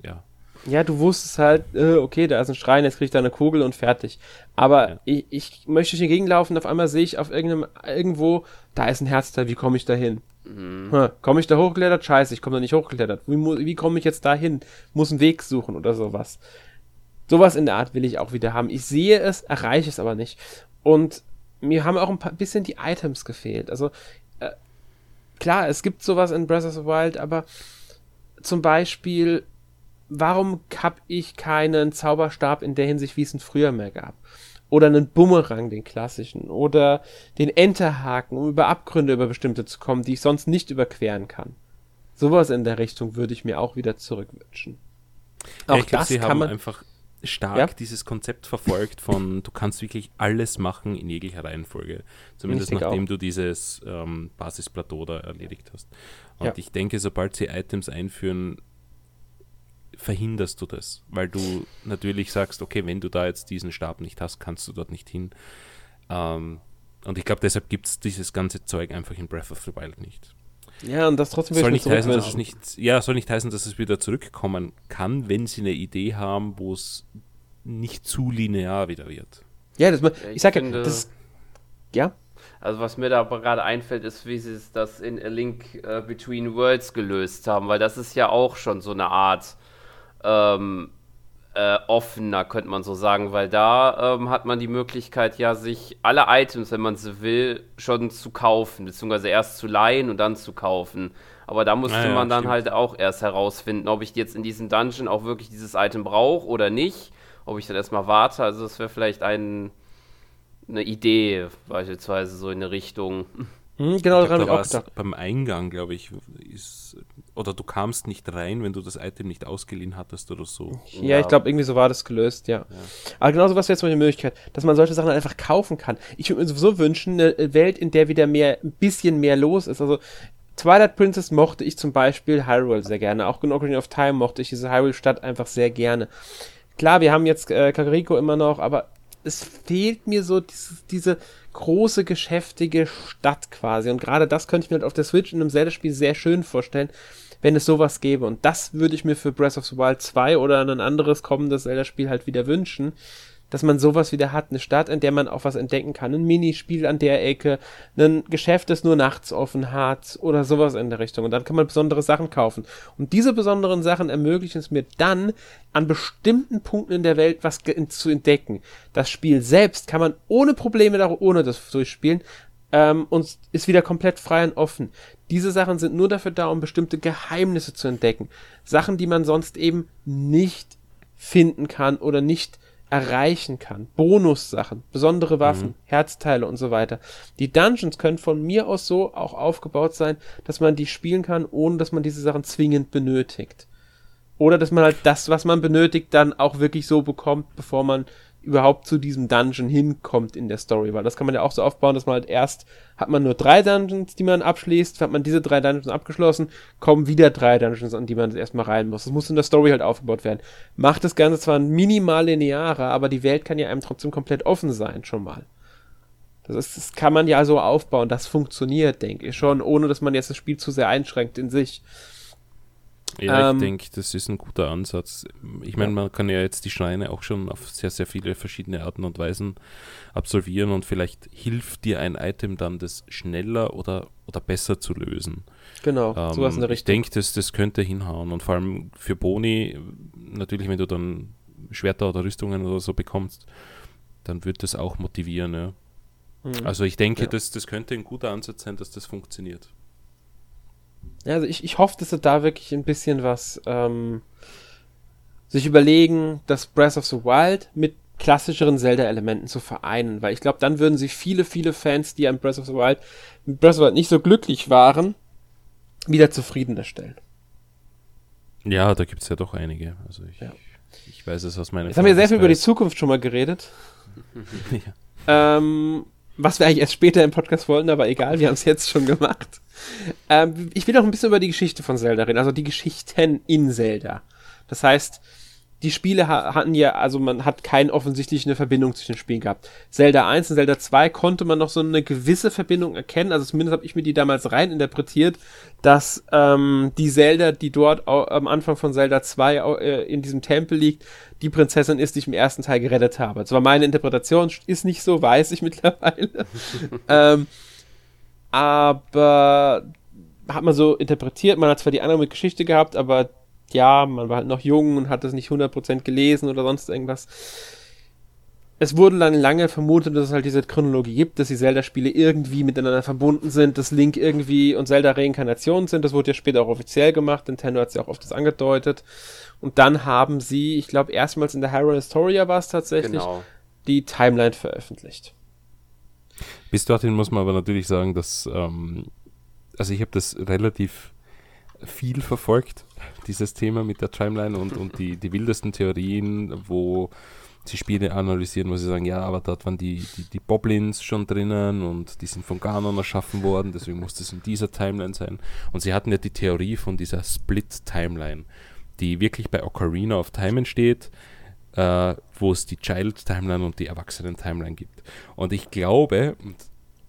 ja. Ja, du wusstest halt, äh, okay, da ist ein Schrein, jetzt krieg ich da eine Kugel und fertig. Aber ja. ich, ich möchte durch die laufen, auf einmal sehe ich auf irgendeinem, irgendwo, da ist ein Herzteil, wie komme ich da hin? Mhm. Hm, komme ich da hochgeklettert? Scheiße, ich komme da nicht hochgeklettert. Wie, wie komme ich jetzt da hin? Muss einen Weg suchen oder sowas. Sowas in der Art will ich auch wieder haben. Ich sehe es, erreiche es aber nicht. Und mir haben auch ein paar, bisschen die Items gefehlt. Also, äh, klar, es gibt sowas in Breath of the Wild, aber zum Beispiel, warum habe ich keinen Zauberstab in der Hinsicht, wie es ihn früher mehr gab? Oder einen Bumerang, den klassischen. Oder den Enterhaken, um über Abgründe über bestimmte zu kommen, die ich sonst nicht überqueren kann. Sowas in der Richtung würde ich mir auch wieder zurückwünschen. Auch ja, das glaub, kann man einfach stark ja. dieses Konzept verfolgt von, du kannst wirklich alles machen in jeglicher Reihenfolge. Zumindest nachdem auch. du dieses ähm, Basisplateau da erledigt hast. Und ja. ich denke, sobald sie Items einführen, verhinderst du das, weil du natürlich sagst, okay, wenn du da jetzt diesen Stab nicht hast, kannst du dort nicht hin. Ähm, und ich glaube, deshalb gibt es dieses ganze Zeug einfach in Breath of the Wild nicht. Ja, und das trotzdem soll nicht heißen, dass es nicht, ja, soll nicht heißen, dass es wieder zurückkommen kann, wenn sie eine Idee haben, wo es nicht zu linear wieder wird. Ja, das, ich, ich sag ja, das, ja. Also was mir da gerade einfällt, ist, wie sie es das in A Link uh, Between Worlds gelöst haben, weil das ist ja auch schon so eine Art ähm, äh, offener, könnte man so sagen, weil da ähm, hat man die Möglichkeit, ja, sich alle Items, wenn man sie will, schon zu kaufen, beziehungsweise erst zu leihen und dann zu kaufen. Aber da musste Ah ja, man dann stimmt. halt auch erst herausfinden, ob ich jetzt in diesem Dungeon auch wirklich dieses Item brauche oder nicht. Ob ich dann erstmal warte. Also, das wäre vielleicht ein, eine Idee, beispielsweise so in eine Richtung. Hm, genau, Ich daran habe da ich auch gedacht. beim Eingang, glaube ich, ist. Oder du kamst nicht rein, wenn du das Item nicht ausgeliehen hattest oder so. Ja, ich glaube, irgendwie so war das gelöst, ja. Aber genauso was wäre jetzt mal die Möglichkeit, dass man solche Sachen einfach kaufen kann. Ich würde mir sowieso wünschen, eine Welt, in der wieder mehr, ein bisschen mehr los ist. Also, Twilight Princess mochte ich zum Beispiel Hyrule sehr gerne. Auch in Ocarina of Time mochte ich diese Hyrule-Stadt einfach sehr gerne. Klar, wir haben jetzt äh, Kakariko immer noch, aber es fehlt mir so dieses, diese große, geschäftige Stadt quasi. Und gerade das könnte ich mir halt auf der Switch in einem Zelda-Spiel sehr schön vorstellen, wenn es sowas gäbe. Und das würde ich mir für Breath of the Wild 2 oder ein anderes kommendes Zelda-Spiel halt wieder wünschen, dass man sowas wieder hat. Eine Stadt, in der man auch was entdecken kann. Ein Minispiel an der Ecke, ein Geschäft, das nur nachts offen hat oder sowas in der Richtung. Und dann kann man besondere Sachen kaufen. Und diese besonderen Sachen ermöglichen es mir dann, an bestimmten Punkten in der Welt was zu entdecken. Das Spiel selbst kann man ohne Probleme, ohne das durchspielen, ähm, und ist wieder komplett frei und offen. Diese Sachen sind nur dafür da, um bestimmte Geheimnisse zu entdecken. Sachen, die man sonst eben nicht finden kann oder nicht erreichen kann. Bonussachen, besondere Waffen, Herzteile und so weiter. Die Dungeons können von mir aus so auch aufgebaut sein, dass man die spielen kann, ohne dass man diese Sachen zwingend benötigt. Oder dass man halt das, was man benötigt, dann auch wirklich so bekommt, bevor man überhaupt zu diesem Dungeon hinkommt in der Story. Weil das kann man ja auch so aufbauen, dass man halt erst hat man nur drei Dungeons, die man abschließt, hat man diese drei Dungeons abgeschlossen, kommen wieder drei Dungeons, an die man erstmal rein muss. Das muss in der Story halt aufgebaut werden. Macht das Ganze zwar minimal linearer, aber die Welt kann ja einem trotzdem komplett offen sein, schon mal. Das, ist, das kann man ja so aufbauen, das funktioniert, denke ich schon, ohne dass man jetzt das Spiel zu sehr einschränkt in sich. Ja, Ähm, ich denke, das ist ein guter Ansatz. Ich meine, man kann ja jetzt die Schreine auch schon auf sehr, sehr viele verschiedene Arten und Weisen absolvieren und vielleicht hilft dir ein Item dann, das schneller oder, oder besser zu lösen. Genau, Ähm, sowas in der ich Richtung. denke, das, das könnte hinhauen und vor allem für Boni, natürlich, wenn du dann Schwerter oder Rüstungen oder so bekommst, dann wird das auch motivieren. Ja. Mhm. Also ich denke, Ja. das, das könnte ein guter Ansatz sein, dass das funktioniert. Ja, also ich, ich hoffe, dass sie da wirklich ein bisschen was ähm, sich überlegen, das Breath of the Wild mit klassischeren Zelda-Elementen zu vereinen, weil ich glaube, dann würden sich viele, viele Fans, die an Breath of the Wild mit Breath of the Wild nicht so glücklich waren, wieder zufrieder stellen. Ja, da gibt es ja doch einige. Also ich, Ja. ich weiß es aus meinem Jetzt haben wir sehr viel über die. Zukunft schon mal geredet. ähm, was wir eigentlich erst später im Podcast wollten, aber egal, wir haben es jetzt schon gemacht. Ähm, ich will noch ein bisschen über die Geschichte von Zelda reden, also die Geschichten in Zelda. Das heißt, die Spiele ha hatten ja, also man hat keine offensichtliche Verbindung zwischen den Spielen gehabt. Zelda 1 und Zelda 2 konnte man noch so eine gewisse Verbindung erkennen, also zumindest habe ich mir die damals rein interpretiert, dass ähm, die Zelda, die dort am Anfang von Zelda 2 au- äh, in diesem Tempel liegt, die Prinzessin ist, die ich im ersten Teil gerettet habe. Das war meine Interpretation, ist nicht so, weiß ich mittlerweile. ähm, aber hat man so interpretiert, man hat zwar die andere mit Geschichte gehabt, aber ja, man war halt noch jung und hat das nicht 100% gelesen oder sonst irgendwas. Es wurde dann lange vermutet, dass es halt diese Chronologie gibt, dass die Zelda-Spiele irgendwie miteinander verbunden sind, dass Link irgendwie und Zelda Reinkarnationen sind. Das wurde ja später auch offiziell gemacht. Nintendo hat es ja auch oft das angedeutet. Und dann haben sie, ich glaube, erstmals in der Hyrule Historia war es tatsächlich, Genau. die Timeline veröffentlicht. Bis dorthin muss man aber natürlich sagen, dass, ähm, also ich habe das relativ viel verfolgt, dieses Thema mit der Timeline und, und die, die wildesten Theorien, wo sie Spiele analysieren, wo sie sagen, ja, aber dort waren die, die, die Boblins schon drinnen und die sind von Ganon erschaffen worden, deswegen muss das in dieser Timeline sein. Und sie hatten ja die Theorie von dieser Split-Timeline, die wirklich bei Ocarina of Time entsteht, äh, wo es die Child-Timeline und die Erwachsenen-Timeline gibt. Und ich glaube, und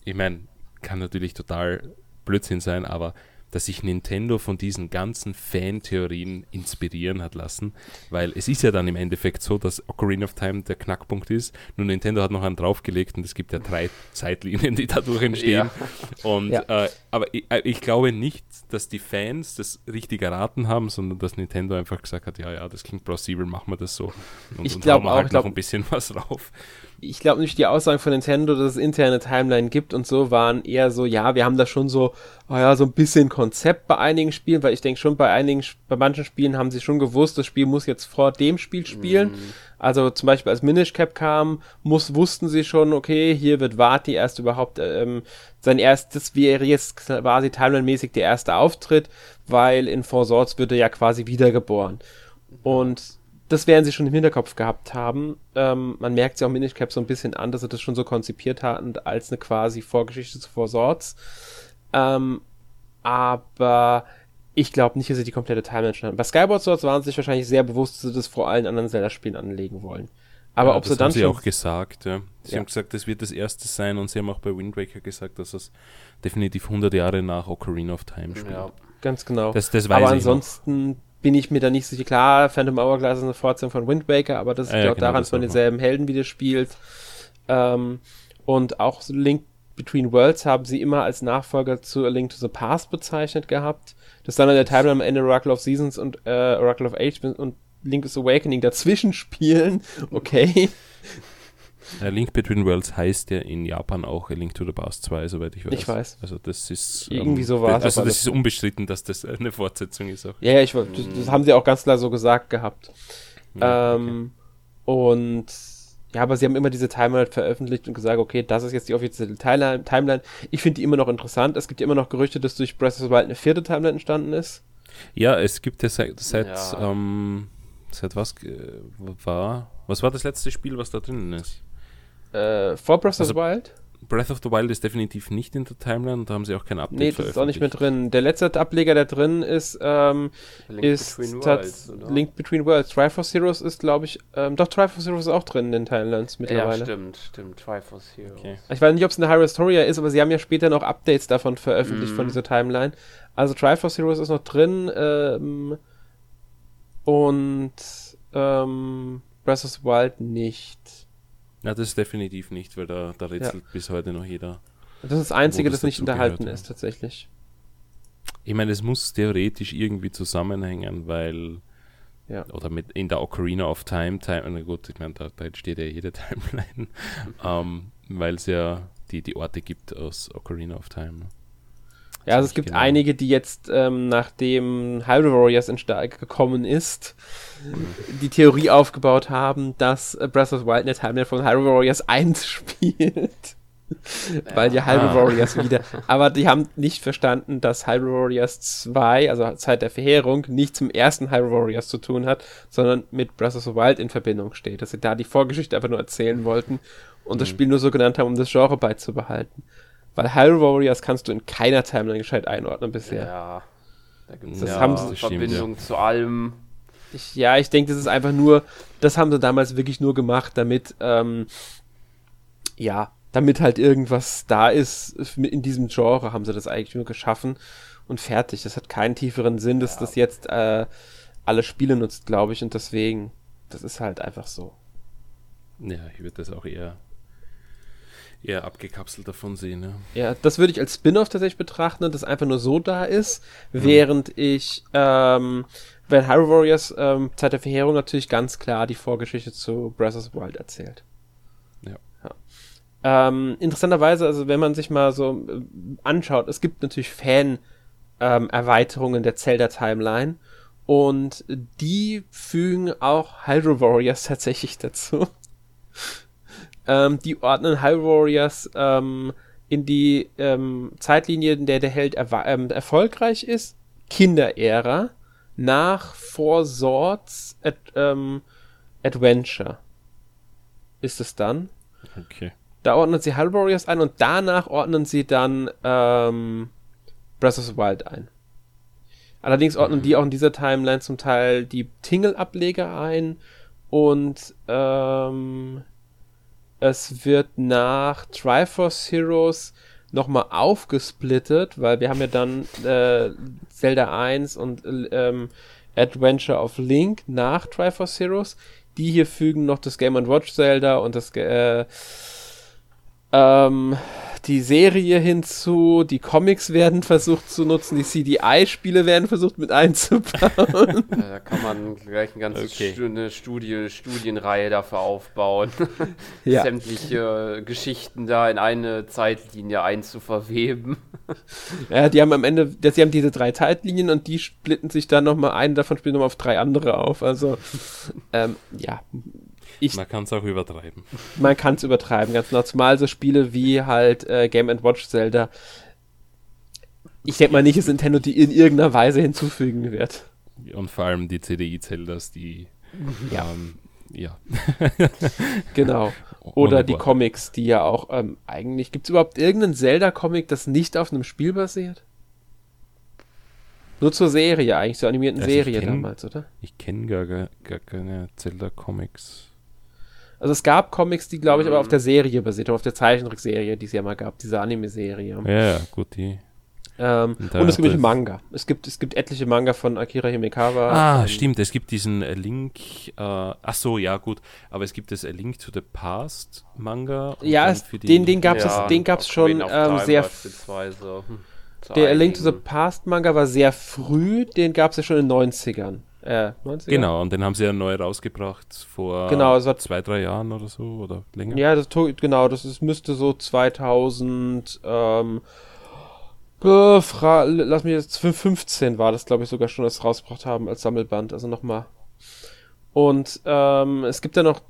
ich meine, kann natürlich total Blödsinn sein, aber dass sich Nintendo von diesen ganzen Fan-Theorien inspirieren hat lassen, weil es ist ja dann im Endeffekt so, dass Ocarina of Time der Knackpunkt ist. Nur Nintendo hat noch einen draufgelegt und es gibt ja drei Zeitlinien, die dadurch entstehen. Ja. Und, ja. Äh, aber ich, äh, ich, glaube nicht, dass die Fans das richtig erraten haben, sondern dass Nintendo einfach gesagt hat, ja, ja, das klingt plausibel, machen wir das so. Und, ich glaube auch, halt glaub, noch ein bisschen was drauf ich glaube nicht, die Aussagen von Nintendo, dass es interne Timeline gibt und so, waren eher so, ja, wir haben da schon so, oh ja, so ein bisschen Konzept bei einigen Spielen, weil ich denke schon, bei einigen, bei manchen Spielen haben sie schon gewusst, das Spiel muss jetzt vor dem Spiel spielen. Mhm. Also zum Beispiel als Minish Cap kam, muss, wussten sie schon, okay, hier wird Vati erst überhaupt, ähm, sein erstes wäre jetzt quasi timeline-mäßig der erste Auftritt, weil in Four Swords wird er ja quasi wiedergeboren. Und das werden sie schon im Hinterkopf gehabt haben. Ähm, man merkt sie auch Minish Cap so ein bisschen an, dass sie das schon so konzipiert hatten, als eine quasi Vorgeschichte zu Four Swords. Ähm, aber ich glaube nicht, dass sie die komplette Timeline schon haben. Bei Skyward Swords waren sie sich wahrscheinlich sehr bewusst, dass sie das vor allen anderen Zelda-Spielen anlegen wollen. Aber ja, ob das sie dann haben sie auch gesagt, ja. Sie ja. haben gesagt, das wird das erste sein und sie haben auch bei Wind Waker gesagt, dass es definitiv 100 Jahre nach Ocarina of Time spielt. Ja, ganz genau. Das, das Aber ansonsten bin ich mir da nicht sicher. Klar, Phantom Hourglass ist eine Fortsetzung von Wind Waker, aber das ist ja, auch genau, daran, dass man denselben Helden wieder spielt. Ähm, und auch Link Between Worlds haben sie immer als Nachfolger zu A Link to the Past bezeichnet gehabt. Das dann in der Timeline am Ende Oracle of Seasons und äh, Oracle of Age und Link's Awakening dazwischen spielen. Okay. A Link Between Worlds heißt ja in Japan auch A Link to the Past 2, soweit ich weiß. Ich weiß. Also das ist irgendwie ähm, so war Also das ist unbestritten, dass das eine Fortsetzung ist auch. Ja, ja ich, das, das haben sie auch ganz klar so gesagt gehabt. Ja, ähm, okay. Und ja, aber sie haben immer diese Timeline veröffentlicht und gesagt, okay, das ist jetzt die offizielle Timeline. Ich finde die immer noch interessant. Es gibt ja immer noch Gerüchte, dass durch Breath of the Wild eine vierte Timeline entstanden ist. Ja, es gibt ja seit, seit, ja. Ähm, seit was äh, war, was war das letzte Spiel, was da drinnen ist? Äh, vor Breath also, of the Wild? Breath of the Wild ist definitiv nicht in der Timeline und da haben sie auch kein Update Nee, das ist auch nicht mehr drin. Der letzte Ableger, der drin ist, ähm, Link ist Between Worlds, Link Between Worlds. Triforce Heroes ist, glaube ich, ähm, doch, Triforce Heroes ist auch drin in den Timelines mittlerweile. Ja, stimmt, stimmt, Triforce Heroes. Okay. Ich weiß nicht, ob es eine High Historia ist, aber sie haben ja später noch Updates davon veröffentlicht, mm. von dieser Timeline. Also Triforce Heroes ist noch drin, ähm, und, ähm, Breath of the Wild nicht. Ja, das ist definitiv nicht, weil da, da rätselt ja. bis heute noch jeder. Das ist das Einzige, das, das nicht enthalten ist, tatsächlich. Ich meine, es muss theoretisch irgendwie zusammenhängen, weil. Ja. Oder mit in der Ocarina of Time, Time na gut, ich meine, da, da entsteht ja jede Timeline, ähm, weil es ja die, die Orte gibt aus Ocarina of Time. Ja, also es gibt genau. einige, die jetzt, ähm, nachdem Hyrule Warriors in Stark gekommen ist, die Theorie aufgebaut haben, dass äh, Breath of the Wild in der Timeline von Hyrule Warriors 1 spielt. Weil ja Hyrule ah. Warriors wieder. Aber die haben nicht verstanden, dass Hyrule Warriors 2, also Zeit der Verheerung, nicht zum ersten Hyrule Warriors zu tun hat, sondern mit Breath of the Wild in Verbindung steht. Dass sie da die Vorgeschichte einfach nur erzählen wollten und mhm. das Spiel nur so genannt haben, um das Genre beizubehalten. Weil Hyrule Warriors kannst du in keiner Timeline gescheit einordnen bisher. Ja. Da gibt es ja, haben sie, Verbindung ja. zu allem. Ich, ja, ich denke, das ist einfach nur, das haben sie damals wirklich nur gemacht, damit, ähm, ja, damit halt irgendwas da ist. In diesem Genre haben sie das eigentlich nur geschaffen und fertig. Das hat keinen tieferen Sinn, dass ja. das jetzt äh, alle Spiele nutzt, glaube ich, und deswegen, das ist halt einfach so. Ja, ich würde das auch eher eher abgekapselt davon sehen. Ja, ja das würde ich als Spin-off tatsächlich betrachten, das einfach nur so da ist, mhm. während ich, ähm, wenn Hyrule Warriors ähm, Zeit der Verheerung natürlich ganz klar die Vorgeschichte zu Breath of the Wild erzählt. Ja. ja. Ähm, interessanterweise, also wenn man sich mal so äh, anschaut, es gibt natürlich Fan-Erweiterungen ähm, der Zelda-Timeline und die fügen auch Hyrule Warriors tatsächlich dazu. Ähm, die ordnen High Warriors ähm, in die ähm, Zeitlinie, in der der Held ähm, erfolgreich ist, Kinderära, nach Four Swords Ad ähm, Adventure ist es dann. Okay. Da ordnen sie High Warriors ein und danach ordnen sie dann ähm, Breath of the Wild ein. Allerdings ordnen mhm. die auch in dieser Timeline zum Teil die Tingle-Ableger ein und ähm, es wird nach Triforce Heroes nochmal aufgesplittet, weil wir haben ja dann äh, Zelda 1 und ähm, Adventure of Link nach Triforce Heroes. Die hier fügen noch das Game Watch Zelda und das äh, ähm, die Serie hinzu, die Comics werden versucht zu nutzen, die CDI-Spiele werden versucht mit einzubauen. da kann man gleich eine ganze okay. Stu Studie, Studienreihe dafür aufbauen. Ja. Sämtliche Geschichten da in eine Zeitlinie einzuverweben. Ja, die haben am Ende, sie haben diese drei Zeitlinien und die splitten sich dann nochmal ein, davon spielen nochmal auf drei andere auf. Also, ähm, ja, ich, man kann es auch übertreiben. Man kann es übertreiben, ganz genau. Zumal so Spiele wie halt äh, Game Watch Zelda. Ich denke mal nicht, dass Nintendo die in irgendeiner Weise hinzufügen wird. Und vor allem die CDI-Zeldas, die. Ja. Ähm, ja. genau. Oder die Comics, die ja auch ähm, eigentlich. Gibt es überhaupt irgendeinen Zelda-Comic, das nicht auf einem Spiel basiert? Nur zur Serie eigentlich, zur animierten also Serie kenn, damals, oder? Ich kenne gar, gar, gar keine Zelda-Comics. Also es gab Comics, die, glaube ich, aber auf der Serie basiert auf der Zeichentrickserie, die es ja mal gab, diese Anime-Serie. Ja, ja, gut, die. Ähm, und es gibt Manga. Es gibt, es gibt etliche Manga von Akira Himekawa. Ah, stimmt. Es gibt diesen äh, Link. Äh, ach so, ja, gut. Aber es gibt das A Link to the Past Manga. Ja, es, den, den gab es ja, den gab's schon ähm, sehr. Hm, der A Link to the Past Manga war sehr früh. Den gab es ja schon in den 90ern. Äh, 90er? Genau, und den haben sie ja neu rausgebracht vor genau, also zwei, drei Jahren oder so oder länger. Ja, das, genau, das ist, müsste so 2000, ähm, äh, lass mich jetzt, 15 war das, glaube ich, sogar schon, das rausgebracht haben als Sammelband, also nochmal. Und ähm, es gibt ja noch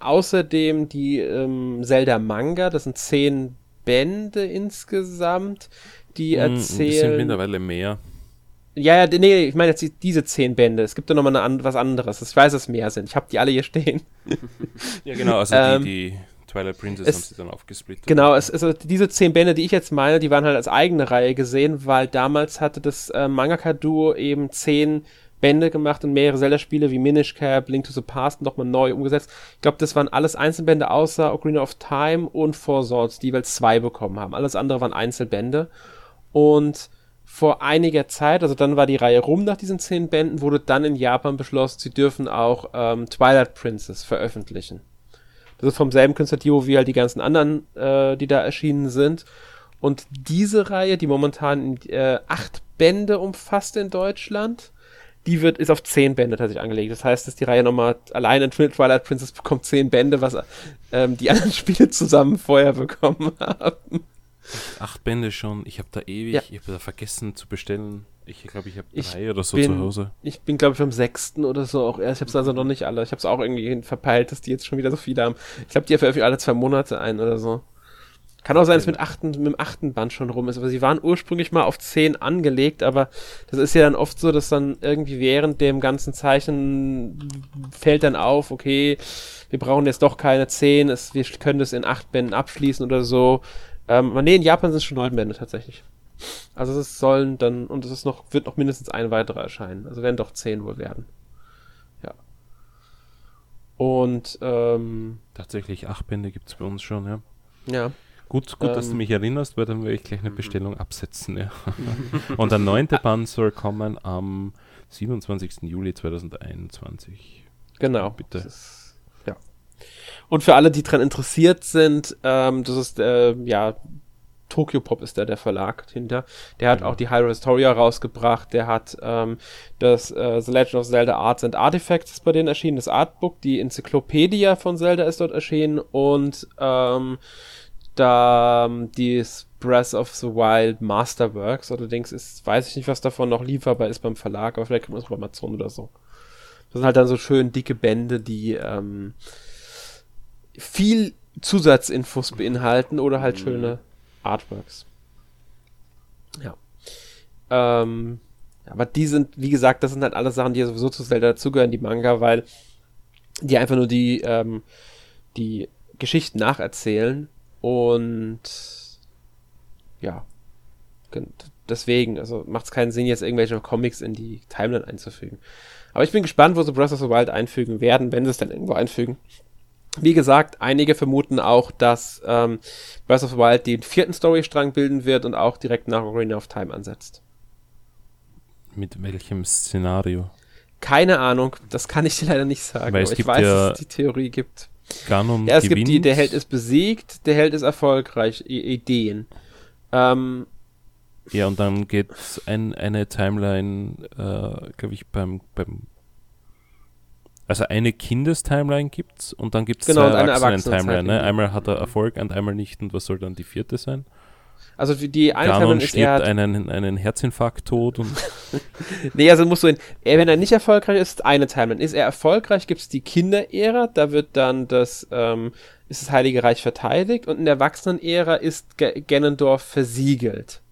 außerdem die ähm, Zelda Manga, das sind zehn Bände insgesamt, die erzählen. Hm, das sind mittlerweile mehr. Ja, ja, nee, ich meine jetzt diese zehn Bände. Es gibt da nochmal an, was anderes. Ich weiß, dass es mehr sind. Ich habe die alle hier stehen. ja, genau, also ähm, die, die Twilight Princess es, haben sie dann aufgesplittet. Genau, es, also diese zehn Bände, die ich jetzt meine, die waren halt als eigene Reihe gesehen, weil damals hatte das äh, Mangaka-Duo eben zehn Bände gemacht und mehrere Zelda-Spiele wie Minish Cap, Link to the Past nochmal neu umgesetzt. Ich glaube, das waren alles Einzelbände außer Ocarina of Time und Four Swords, die jeweils zwei bekommen haben. Alles andere waren Einzelbände. Und vor einiger Zeit, also dann war die Reihe rum nach diesen zehn Bänden, wurde dann in Japan beschlossen, sie dürfen auch ähm, Twilight Princess veröffentlichen. Das ist vom selben Künstlerduo wie halt die ganzen anderen, äh, die da erschienen sind. Und diese Reihe, die momentan äh, acht Bände umfasst in Deutschland, die wird, ist auf zehn Bände tatsächlich angelegt. Das heißt, dass die Reihe nochmal alleine Twilight Princess bekommt zehn Bände, was ähm, die anderen Spiele zusammen vorher bekommen haben. Acht Bände schon. Ich habe da ewig, ja. ich habe da vergessen zu bestellen. Ich glaube, ich habe drei oder so bin, zu Hause. Ich bin, glaube ich, am sechsten oder so auch erst. Ich habe es also noch nicht alle. Ich habe es auch irgendwie verpeilt, dass die jetzt schon wieder so viele haben. Ich glaube, die veröffentlichen alle zwei Monate ein oder so. Kann auch sein, dass mit, achten, mit dem achten Band schon rum ist, aber sie waren ursprünglich mal auf zehn angelegt, aber das ist ja dann oft so, dass dann irgendwie während dem ganzen Zeichen fällt dann auf, okay, wir brauchen jetzt doch keine zehn, es, wir können das in acht Bänden abschließen oder so. Ähm, nee, in Japan sind es schon neun Bände tatsächlich. Also es sollen dann, und es ist noch, wird noch mindestens ein weiterer erscheinen. Also werden doch zehn wohl werden. Ja. Und ähm, tatsächlich acht Bände gibt es bei uns schon, ja. Ja. Gut, gut, ähm, dass du ähm, mich erinnerst, weil dann werde ich gleich eine Bestellung absetzen. Ja. und der neunte Band soll kommen am 27. Juli 2021. Genau. Bitte. Ist, und für alle, die dran interessiert sind, ähm, das ist, äh, ja, Tokyo Pop ist da der Verlag hinter. Der hat genau. auch die Hyrule Historia rausgebracht. Der hat ähm, das äh, The Legend of Zelda Arts and Artifacts ist bei denen erschienen, das Artbook, die Enzyklopädie von Zelda ist dort erschienen und ähm, da ähm, die Breath of the Wild Masterworks allerdings ist, weiß ich nicht, was davon noch lieferbar ist beim Verlag, aber vielleicht kommt es auf Amazon oder so. Das sind halt dann so schön dicke Bände, die ähm, viel Zusatzinfos beinhalten oder halt mhm. schöne Artworks. Ja. Ähm, aber die sind, wie gesagt, das sind halt alle Sachen, die ja sowieso zu Zelda dazugehören, die Manga, weil die einfach nur die, ähm, die Geschichten nacherzählen und ja, deswegen, also macht es keinen Sinn, jetzt irgendwelche Comics in die Timeline einzufügen. Aber ich bin gespannt, wo sie Breath of the Wild einfügen werden, wenn sie es dann irgendwo einfügen. Wie gesagt, einige vermuten auch, dass ähm, Breath of the Wild den vierten Storystrang bilden wird und auch direkt nach Arena of Time ansetzt. Mit welchem Szenario? Keine Ahnung, das kann ich dir leider nicht sagen, Weil es ich gibt weiß, ja dass es die Theorie gibt. Ganon Ja, es gewinnt. gibt die, der Held ist besiegt, der Held ist erfolgreich, I Ideen. Ähm, Ja, und dann geht ein, eine Timeline, äh, glaube ich, beim, beim also eine Kindestimeline gibt's und dann gibt's Genau, und zwei Erwachsenen-Timeline. Ne? Einmal hat er Erfolg und einmal nicht. Und was soll dann die vierte sein? also die eine Ganon Timeline ist stirbt er, einen, einen Herzinfarkt tot und nee, also musst du ihn, er, wenn er nicht erfolgreich ist, eine Timeline. Ist er erfolgreich, gibt es die Kinderära, da wird dann das, ähm, ist das Heilige Reich verteidigt und in der Erwachsenen-Ära ist Ge Ganondorf versiegelt.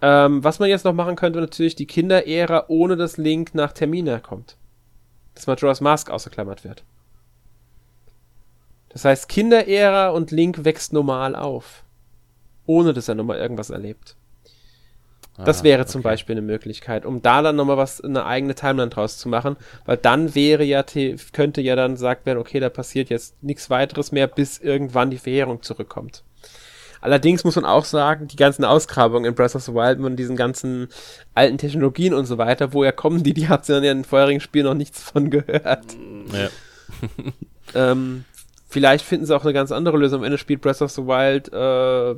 Ähm, was man jetzt noch machen könnte, natürlich die Kinderära, ohne dass Link nach Termina kommt. Dass Majora's Mask ausgeklammert wird. Das heißt, Kinderära und Link wächst normal auf. Ohne dass er nochmal irgendwas erlebt. Das Ah, wäre zum okay. Beispiel eine Möglichkeit, um da dann nochmal was, eine eigene Timeline draus zu machen, weil dann wäre ja, könnte ja dann gesagt werden, okay, da passiert jetzt nichts weiteres mehr, bis irgendwann die Verheerung zurückkommt. Allerdings muss man auch sagen, die ganzen Ausgrabungen in Breath of the Wild und diesen ganzen alten Technologien und so weiter, woher kommen die? Die habt ihr ja in den vorherigen Spielen noch nichts von gehört. Ja. Ähm, vielleicht finden sie auch eine ganz andere Lösung. Am Ende spielt Breath of the Wild äh,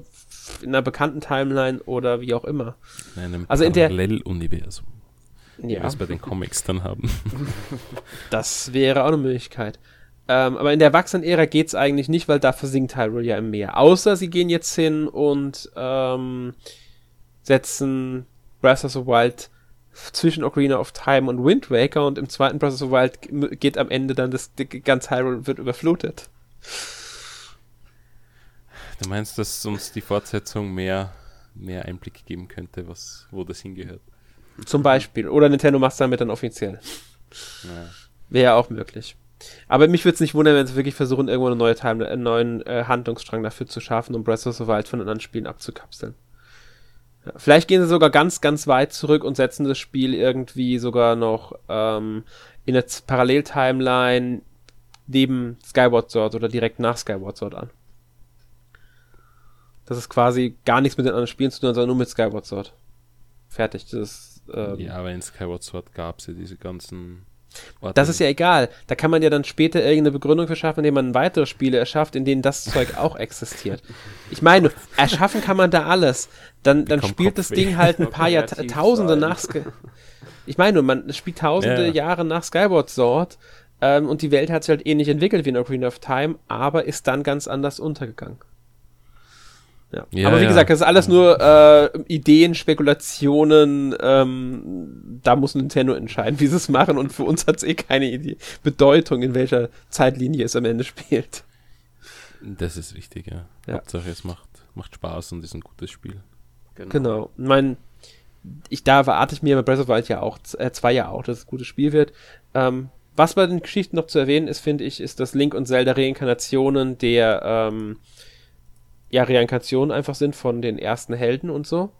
in einer bekannten Timeline oder wie auch immer. In einem Also in der- Paralleluniversum, wie wir Ja. es bei den Comics dann haben. Das wäre auch eine Möglichkeit. Ähm, aber in der Erwachsenen-Ära geht es eigentlich nicht, weil da versinkt Hyrule ja im Meer. Außer sie gehen jetzt hin und ähm, setzen Breath of the Wild zwischen Ocarina of Time und Wind Waker und im zweiten Breath of the Wild geht am Ende dann das die- ganz Hyrule wird überflutet. Du meinst, dass uns die Fortsetzung mehr, mehr Einblick geben könnte, was, wo das hingehört? Zum Beispiel. Oder Nintendo macht es damit dann offiziell. Ja. Wäre ja auch möglich. Aber mich würde es nicht wundern, wenn sie wirklich versuchen, irgendwo eine neue Time, einen neuen äh, Handlungsstrang dafür zu schaffen, um Breath of the Wild von anderen Spielen abzukapseln. Ja, vielleicht gehen sie sogar ganz, ganz weit zurück und setzen das Spiel irgendwie sogar noch ähm, in der Parallel-Timeline neben Skyward Sword oder direkt nach Skyward Sword an. Das ist quasi gar nichts mit den anderen Spielen zu tun, sondern nur mit Skyward Sword. Fertig. Das ist, ähm, ja, aber in Skyward Sword gab es ja diese ganzen. Das ist ja egal. Da kann man ja dann später irgendeine Begründung für schaffen, indem man weitere Spiele erschafft, in denen das Zeug auch existiert. Ich meine, erschaffen kann man da alles. Dann, dann spielt das. Ding halt ein paar Jahrtausende nach. Sk ich meine, man spielt tausende ja. Jahre nach Skyward Sword ähm, und die Welt hat sich halt ähnlich entwickelt wie in Ocarina of Time, aber ist dann ganz anders untergegangen. Ja. Ja, aber wie ja. gesagt, das ist alles nur äh, Ideen, Spekulationen. Ähm, da muss Nintendo entscheiden, wie sie es machen. Und für uns hat es eh keine Idee, Bedeutung, in welcher Zeitlinie es am Ende spielt. Das ist wichtig, ja. Ja. Hauptsache es macht, macht Spaß und ist ein gutes Spiel. Genau. Ich mein, ich, da erwarte ich mir bei Breath of the Wild ja auch, äh, zwei ja auch, dass es ein gutes Spiel wird. Ähm, was bei den Geschichten noch zu erwähnen ist, finde ich, ist, dass Link und Zelda Reinkarnationen der, ähm, ja, Reinkarnationen einfach sind von den ersten Helden und so.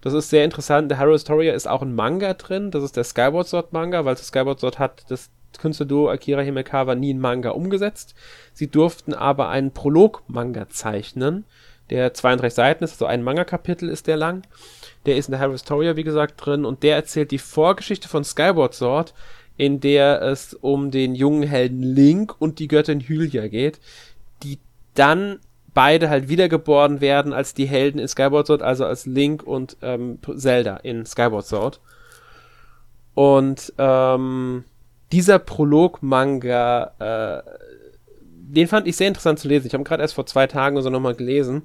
Das ist sehr interessant. Der Hero Historia ist auch ein Manga drin. Das ist der Skyward Sword Manga, weil das Skyward Sword hat das Künstlerduo Akira Himekawa nie in Manga umgesetzt. Sie durften aber einen Prolog-Manga zeichnen, der 32 Seiten ist, also ein Manga-Kapitel ist der lang. Der ist in der Hero Historia, wie gesagt, drin und der erzählt die Vorgeschichte von Skyward Sword, in der es um den jungen Helden Link und die Göttin Hylia geht, die dann beide halt wiedergeboren werden als die Helden in Skyward Sword, also als Link und ähm, Zelda in Skyward Sword. Und ähm, dieser Prolog-Manga, äh, den fand ich sehr interessant zu lesen. Ich habe gerade erst vor zwei Tagen oder so nochmal gelesen,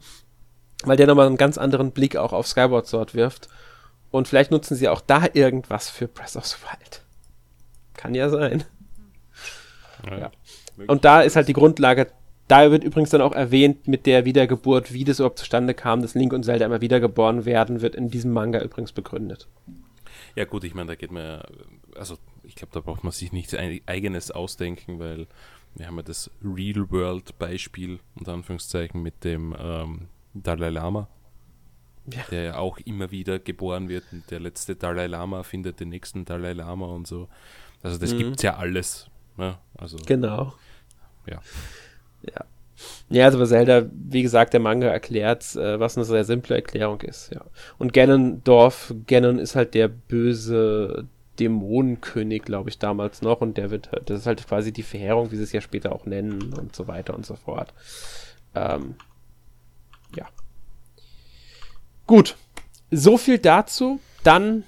weil der nochmal einen ganz anderen Blick auch auf Skyward Sword wirft. Und vielleicht nutzen sie auch da irgendwas für Breath of the Wild. Kann ja sein. Ja. Und da ist halt die Grundlage, da wird übrigens dann auch erwähnt mit der Wiedergeburt, wie das überhaupt zustande kam, dass Link und Zelda immer wiedergeboren werden, wird in diesem Manga übrigens begründet. Ja, gut, ich meine, da geht man ja, also ich glaube, da braucht man sich nichts ei- eigenes ausdenken, weil wir haben ja das Real-World-Beispiel, unter Anführungszeichen, mit dem ähm, Dalai Lama, Ja. der ja auch immer wieder geboren wird und der letzte Dalai Lama findet den nächsten Dalai Lama und so. Also das Mhm. gibt's ja alles. Ne? Also Genau. Ja. Ja. Ja, also bei Zelda, wie gesagt, der Manga erklärt, äh, was eine sehr simple Erklärung ist, ja. Und Ganondorf, Ganon ist halt der böse Dämonenkönig, glaube ich, damals noch, und der wird, das ist halt quasi die Verheerung, wie sie es ja später auch nennen und so weiter und so fort. Ähm, ja. Gut. So viel dazu. Dann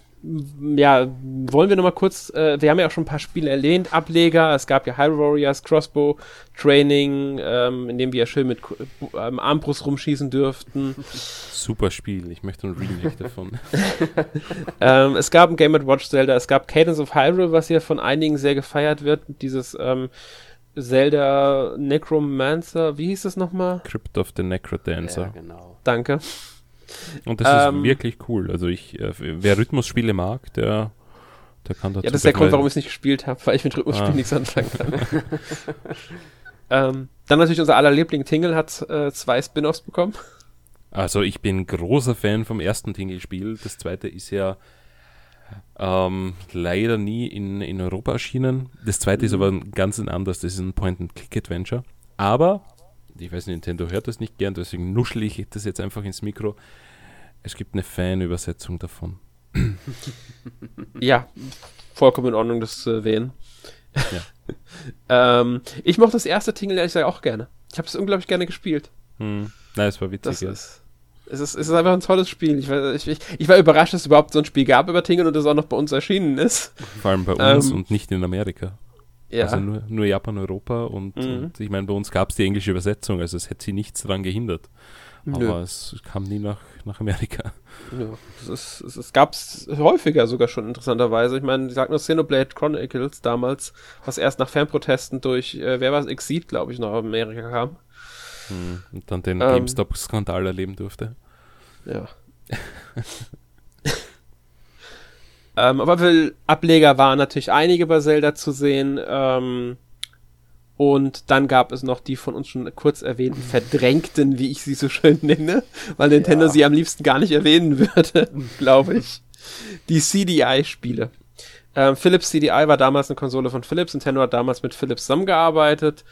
ja, wollen wir nochmal kurz, äh, wir haben ja auch schon ein paar Spiele erwähnt, Ableger, es gab ja Hyrule Warriors, Crossbow Training, ähm, in dem wir ja schön mit ähm, Armbrust rumschießen dürften. Super Spiel, ich möchte ein Remake davon. ähm, es gab ein Game Watch Zelda, es gab Cadence of Hyrule, was ja von einigen sehr gefeiert wird, dieses ähm, Zelda Necromancer, wie hieß es nochmal? Crypt of the Necrodancer. Ja, genau. Danke. Und das ähm, ist wirklich cool. Also ich, äh, wer Rhythmusspiele mag, der, der kann dazu. Ja, das ist der Grund, warum ich es nicht gespielt habe, weil ich mit Rhythmusspielen ah. nichts anfangen kann. ähm, dann natürlich unser aller Liebling Tingle hat äh, zwei Spin-offs bekommen. Also ich bin großer Fan vom ersten Tingle-Spiel. Das zweite ist ja ähm, leider nie in, in Europa erschienen. Das zweite mhm. ist aber ganz anders. Das ist ein Point-and-Click-Adventure. Aber ich weiß, Nintendo hört das nicht gern, deswegen nuschel ich das jetzt einfach ins Mikro. Es gibt eine Fan-Übersetzung davon. ja, vollkommen in Ordnung, das zu erwähnen. Ja. ähm, ich mochte das erste Tingle ehrlich gesagt auch gerne. Ich habe es unglaublich gerne gespielt. Hm. Nein, es war witzig. Das ist, es, ist, es ist einfach ein tolles Spiel. Ich war, ich, ich war überrascht, dass es überhaupt so ein Spiel gab über Tingle und das auch noch bei uns erschienen ist. Vor allem bei uns ähm, und nicht in Amerika. Ja. Also nur, nur Japan, Europa und, mhm. und ich meine, bei uns gab es die englische Übersetzung, also es hätte sie nichts daran gehindert. Aber Nö. es kam nie nach, nach Amerika. Ja, es, ist, es, gab es häufiger sogar schon interessanterweise. Ich meine, ich sag nur Xenoblade Chronicles damals, was erst nach Fanprotesten durch, äh, wer war es, Exit, glaube ich, nach Amerika kam. Hm, und dann den ähm, GameStop-Skandal erleben durfte. Ja. Ähm, aber für Ableger waren natürlich einige bei Zelda zu sehen. Ähm, und dann gab es noch die von uns schon kurz erwähnten verdrängten, wie ich sie so schön nenne, weil Nintendo ja. sie am liebsten gar nicht erwähnen würde, glaube ich. Die CDI-Spiele. Ähm, Philips CDI war damals eine Konsole von Philips. Nintendo hat damals mit Philips zusammengearbeitet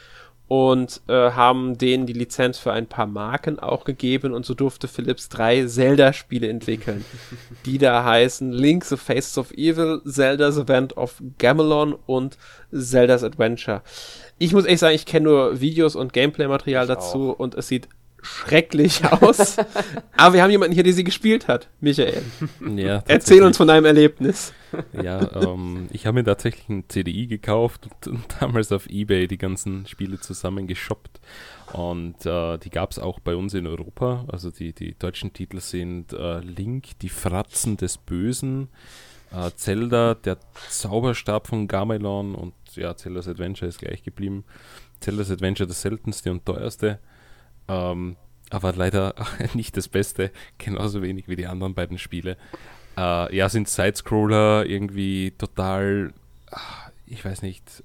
und äh, haben denen die Lizenz für ein paar Marken auch gegeben und so durfte Philips drei Zelda-Spiele entwickeln, die da heißen Link, The Faces of Evil, Zelda's Event of Gamelon und Zelda's Adventure. Ich muss echt sagen, ich kenne nur Videos und Gameplay-Material dazu auch. und es sieht schrecklich aus. Aber wir haben jemanden hier, der sie gespielt hat. Michael. Ja, Erzähl uns von deinem Erlebnis. Ja, ähm, ich habe mir tatsächlich ein CDI gekauft und, und, damals auf Ebay die ganzen Spiele zusammen geshoppt. Und äh, die gab es auch bei uns in Europa. Also die, die deutschen Titel sind äh, Link, die Fratzen des Bösen, äh, Zelda, der Zauberstab von Gamelon und ja, Zelda's Adventure ist gleich geblieben. Zelda's Adventure das seltenste und teuerste. Ähm, aber leider nicht das Beste, genauso wenig wie die anderen beiden Spiele. Äh, ja, sind Sidescroller irgendwie total, ah, ich weiß nicht,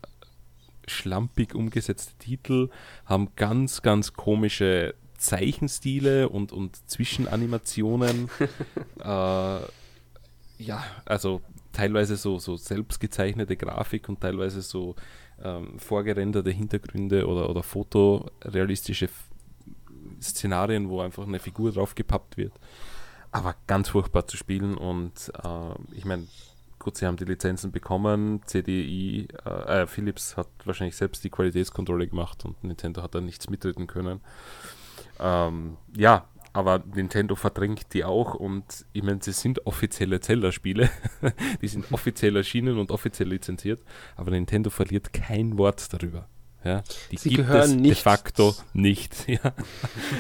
schlampig umgesetzte Titel, haben ganz, ganz komische Zeichenstile und, und Zwischenanimationen. äh, ja, also teilweise so, so selbst gezeichnete Grafik und teilweise so ähm, vorgerenderte Hintergründe oder, oder fotorealistische Szenarien, wo einfach eine Figur drauf gepappt wird. Aber ganz furchtbar zu spielen und äh, ich meine, gut, sie haben die Lizenzen bekommen, CDI, äh, äh, Philips hat wahrscheinlich selbst die Qualitätskontrolle gemacht und Nintendo hat da nichts mitreden können. Ähm, ja, aber Nintendo verdrängt die auch und ich meine, sie sind offizielle Zelda-Spiele, die sind offiziell erschienen und offiziell lizenziert, aber Nintendo verliert kein Wort darüber. Ja, die sie gibt gehören es nicht de facto nicht. Ja.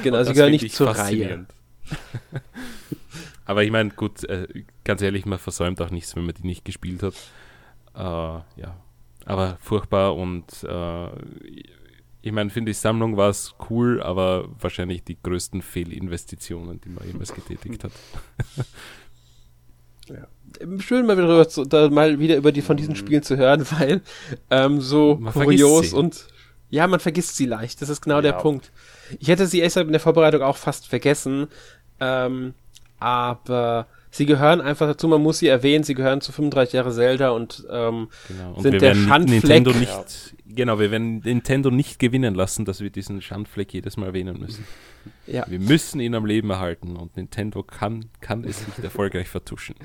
Genau, sie gehören nicht zur Reihe. Aber ich meine, gut, äh, ganz ehrlich, man versäumt auch nichts, wenn man die nicht gespielt hat. Äh, ja, aber furchtbar und äh, ich meine, finde die Sammlung war es cool, aber wahrscheinlich die größten Fehlinvestitionen, die man jemals getätigt hat. Ja. Schön mal wieder, zu, mal wieder über die von diesen mhm. Spielen zu hören, weil ähm, so man kurios und ja, man vergisst sie leicht. Das ist genau ja. der Punkt. Ich hätte sie erst in der Vorbereitung auch fast vergessen, ähm, aber Sie gehören einfach dazu, man muss sie erwähnen, sie gehören zu 35 Jahre Zelda und, ähm, Genau. Und sind wir der werden Schandfleck. Nintendo nicht, genau, wir werden Nintendo nicht gewinnen lassen, dass wir diesen Schandfleck jedes Mal erwähnen müssen. ja, Wir müssen ihn am Leben erhalten und Nintendo kann, kann es nicht erfolgreich vertuschen.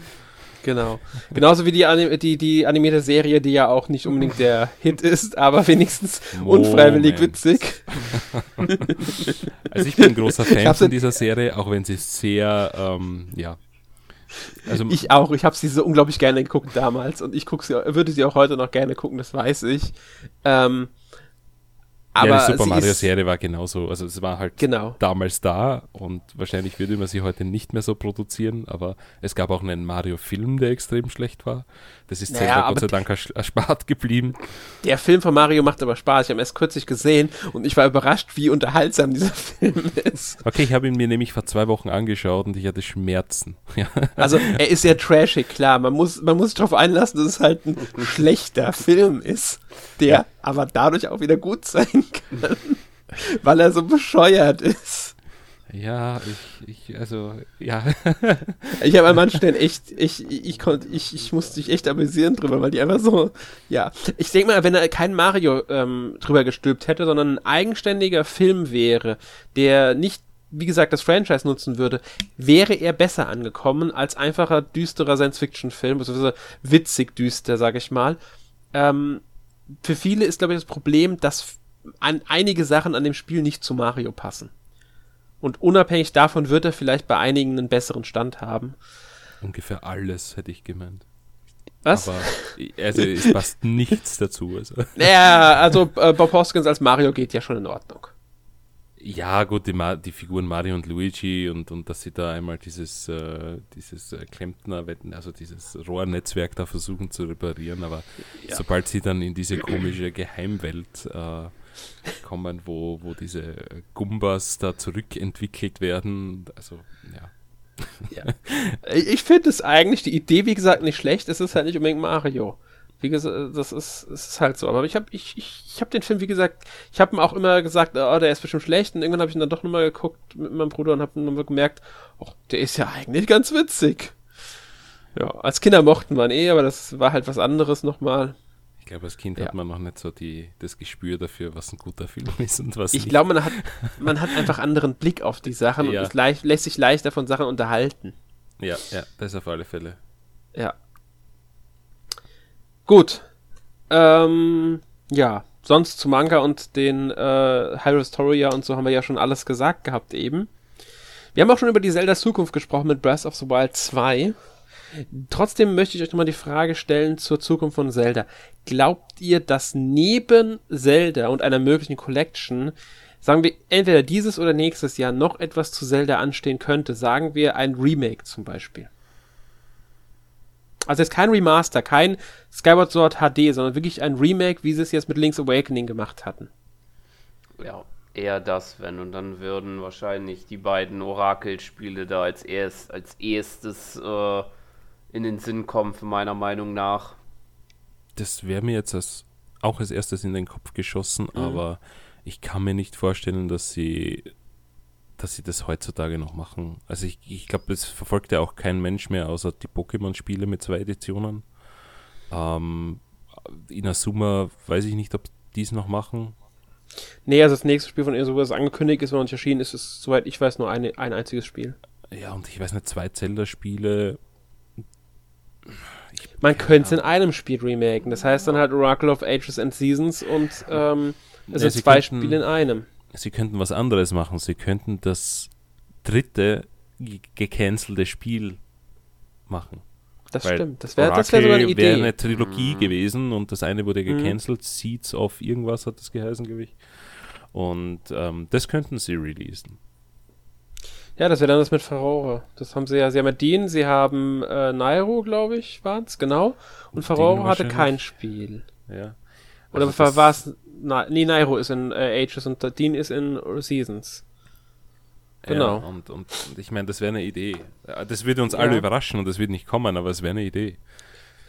genau. Genauso wie die, Anim die, die animierte Serie, die ja auch nicht unbedingt der Hit ist, aber wenigstens unfreiwillig Moment. witzig. Also ich bin ein großer Fan von dieser Serie, auch wenn sie sehr, ähm, ja. Also Ich auch, ich habe sie so unglaublich gerne geguckt damals und ich guck sie, würde sie auch heute noch gerne gucken, das weiß ich. Ähm, aber ja, die Super sie Mario ist- Serie war genauso. Also es war halt Genau. damals da und wahrscheinlich würde man sie heute nicht mehr so produzieren, aber es gab auch einen Mario-Film, der extrem schlecht war. Das ist Naja, Zelda Gott sei Dank erspart geblieben. Der Film von Mario macht aber Spaß. Ich habe ihn erst kürzlich gesehen und ich war überrascht, wie unterhaltsam dieser Film ist. Okay, ich habe ihn mir nämlich vor zwei Wochen angeschaut und ich hatte Schmerzen. Ja. Also er ist sehr trashig, klar. Man muss, man muss sich darauf einlassen, dass es halt ein schlechter Film ist, der Ja. aber dadurch auch wieder gut sein kann, weil er so bescheuert ist. Ja, ich, ich, also, ja. Ich habe an manchen Stellen echt, ich, ich, konnte, ich, ich musste mich echt amüsieren drüber, weil die einfach so, ja. Ich denke mal, wenn er kein Mario ähm, drüber gestülpt hätte, sondern ein eigenständiger Film wäre, der nicht, wie gesagt, das Franchise nutzen würde, wäre er besser angekommen als einfacher, düsterer Science-Fiction-Film, beziehungsweise witzig düster, sag ich mal. Ähm, für viele ist, glaube ich, das Problem, dass an einige Sachen an dem Spiel nicht zu Mario passen. Und unabhängig davon wird er vielleicht bei einigen einen besseren Stand haben. Ungefähr alles hätte ich gemeint. Was? Aber also, es passt nichts dazu. Also. Ja, also äh, Bob Hoskins als Mario geht ja schon in Ordnung. Ja, gut, die, Ma die Figuren Mario und Luigi und, und dass sie da einmal dieses, äh, dieses äh, Klempner, also dieses Rohrnetzwerk da versuchen zu reparieren, aber Ja. sobald sie dann in diese komische Geheimwelt äh, kommen, wo, wo diese Gumbas da zurückentwickelt werden, also ja. Ich ich finde es eigentlich, die Idee, wie gesagt, nicht schlecht. Es ist halt nicht unbedingt Mario. Wie gesagt, das ist, es ist halt so. Aber ich habe ich, ich, ich hab den Film, wie gesagt, ich habe ihm auch immer gesagt, oh, der ist bestimmt schlecht. Und irgendwann habe ich ihn dann doch nochmal geguckt mit meinem Bruder und habe nochmal gemerkt, oh, der ist ja eigentlich ganz witzig. Ja, als Kinder mochten wir ihn eh, aber das war halt was anderes nochmal. Ich glaube, als Kind Ja. hat man noch nicht so die, das Gespür dafür, was ein guter Film ist und was Ich nicht. glaube, man hat, man hat einfach anderen Blick auf die Sachen Ja. und leicht, lässt sich leichter von Sachen unterhalten. Ja, ja, das auf alle Fälle. Ja. Gut. Ähm, ja, sonst zu Manga und den äh, Hyrule Historia und so haben wir ja schon alles gesagt gehabt eben. Wir haben auch schon über die Zelda Zukunft gesprochen mit Breath of the Wild 2. Trotzdem möchte ich euch nochmal die Frage stellen zur Zukunft von Zelda. Glaubt ihr, dass neben Zelda und einer möglichen Collection, sagen wir entweder dieses oder nächstes Jahr noch etwas zu Zelda anstehen könnte? Sagen wir ein Remake zum Beispiel. Also jetzt kein Remaster, kein Skyward Sword HD, sondern wirklich ein Remake, wie sie es jetzt mit Link's Awakening gemacht hatten. Ja, eher das, wenn. Und dann würden wahrscheinlich die beiden Orakelspiele da als, erst, als erstes äh, in den Sinn kommen, meiner Meinung nach. Das wäre mir jetzt als, auch als erstes in den Kopf geschossen, Mhm. aber ich kann mir nicht vorstellen, dass sie, dass sie das heutzutage noch machen. Also ich, ich glaube, das verfolgt ja auch kein Mensch mehr, außer die Pokémon-Spiele mit zwei Editionen. Ähm, Inazuma weiß ich nicht, ob die es noch machen. Nee, also das nächste Spiel von Inazuma, das angekündigt ist und noch nicht erschienen ist, ist, soweit ich weiß, nur eine, ein einziges Spiel. Ja, und ich weiß nicht, zwei Zelda-Spiele. Man könnte es in einem Spiel remaken. Das heißt dann halt Oracle of Ages and Seasons und ähm, es Ja, sind zwei könnten- Spiele in einem. Sie könnten was anderes machen. Sie könnten das dritte ge- gecancelte Spiel machen. Das Weil stimmt. Das wäre das wär sogar eine Oracle wäre Idee. eine Trilogie Mhm. gewesen und das eine wurde Mhm. gecancelt. Seeds of irgendwas hat das geheißen, glaube ich. Und ähm, das könnten sie releasen. Ja, das wäre dann das mit Ferrore. Das haben sie ja, sie haben ja Dean, sie haben äh, Nairo, glaube ich, waren es, genau. Und Und Ferrore hatte kein Spiel. Ja. Oder Also das- war es, na, nee, Nairo ist in äh, Ages und Dean ist in Seasons. Genau. Ja, und, und, ich meine, das wäre eine Idee. Ja, Das würde uns alle Ja. überraschen und das wird nicht kommen, aber es wäre eine Idee.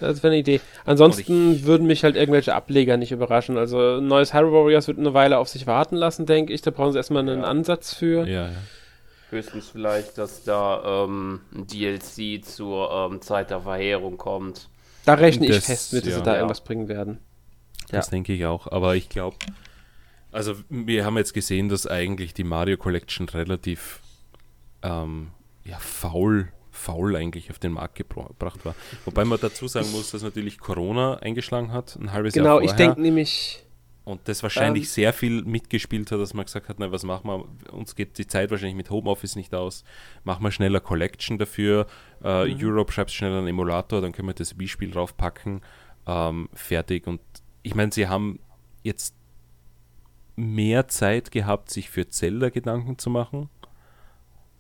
Das wäre eine Idee. Ansonsten würden mich halt irgendwelche Ableger nicht überraschen. Also ein neues Hyrule Warriors wird eine Weile auf sich warten lassen, denke ich. Da brauchen sie erstmal einen Ja. Ansatz für. Ja, ja. Höchstens vielleicht, dass da ähm, ein DLC zur ähm, Zeit der Verheerung kommt. Da rechne ich Das- fest mit, dass ja. sie da Ja. irgendwas bringen werden. Das denke ich auch. Aber ich glaube, also wir haben jetzt gesehen, dass eigentlich die Mario Collection relativ ähm, ja, faul, faul eigentlich auf den Markt gebra- gebracht war. Wobei man dazu sagen muss, dass natürlich Corona eingeschlagen hat, ein halbes Genau, Jahr ich vorher. denke nämlich, Und das wahrscheinlich Ähm, sehr viel mitgespielt hat, dass man gesagt hat, na, was machen wir? Uns geht die Zeit wahrscheinlich mit Homeoffice nicht aus. Machen wir schneller Collection dafür. Äh, Mhm. Europe schreibt schneller einen Emulator, dann können wir das Wii-Spiel draufpacken. Ähm, fertig. Und ich meine, sie haben jetzt mehr Zeit gehabt, sich für Zelda Gedanken zu machen.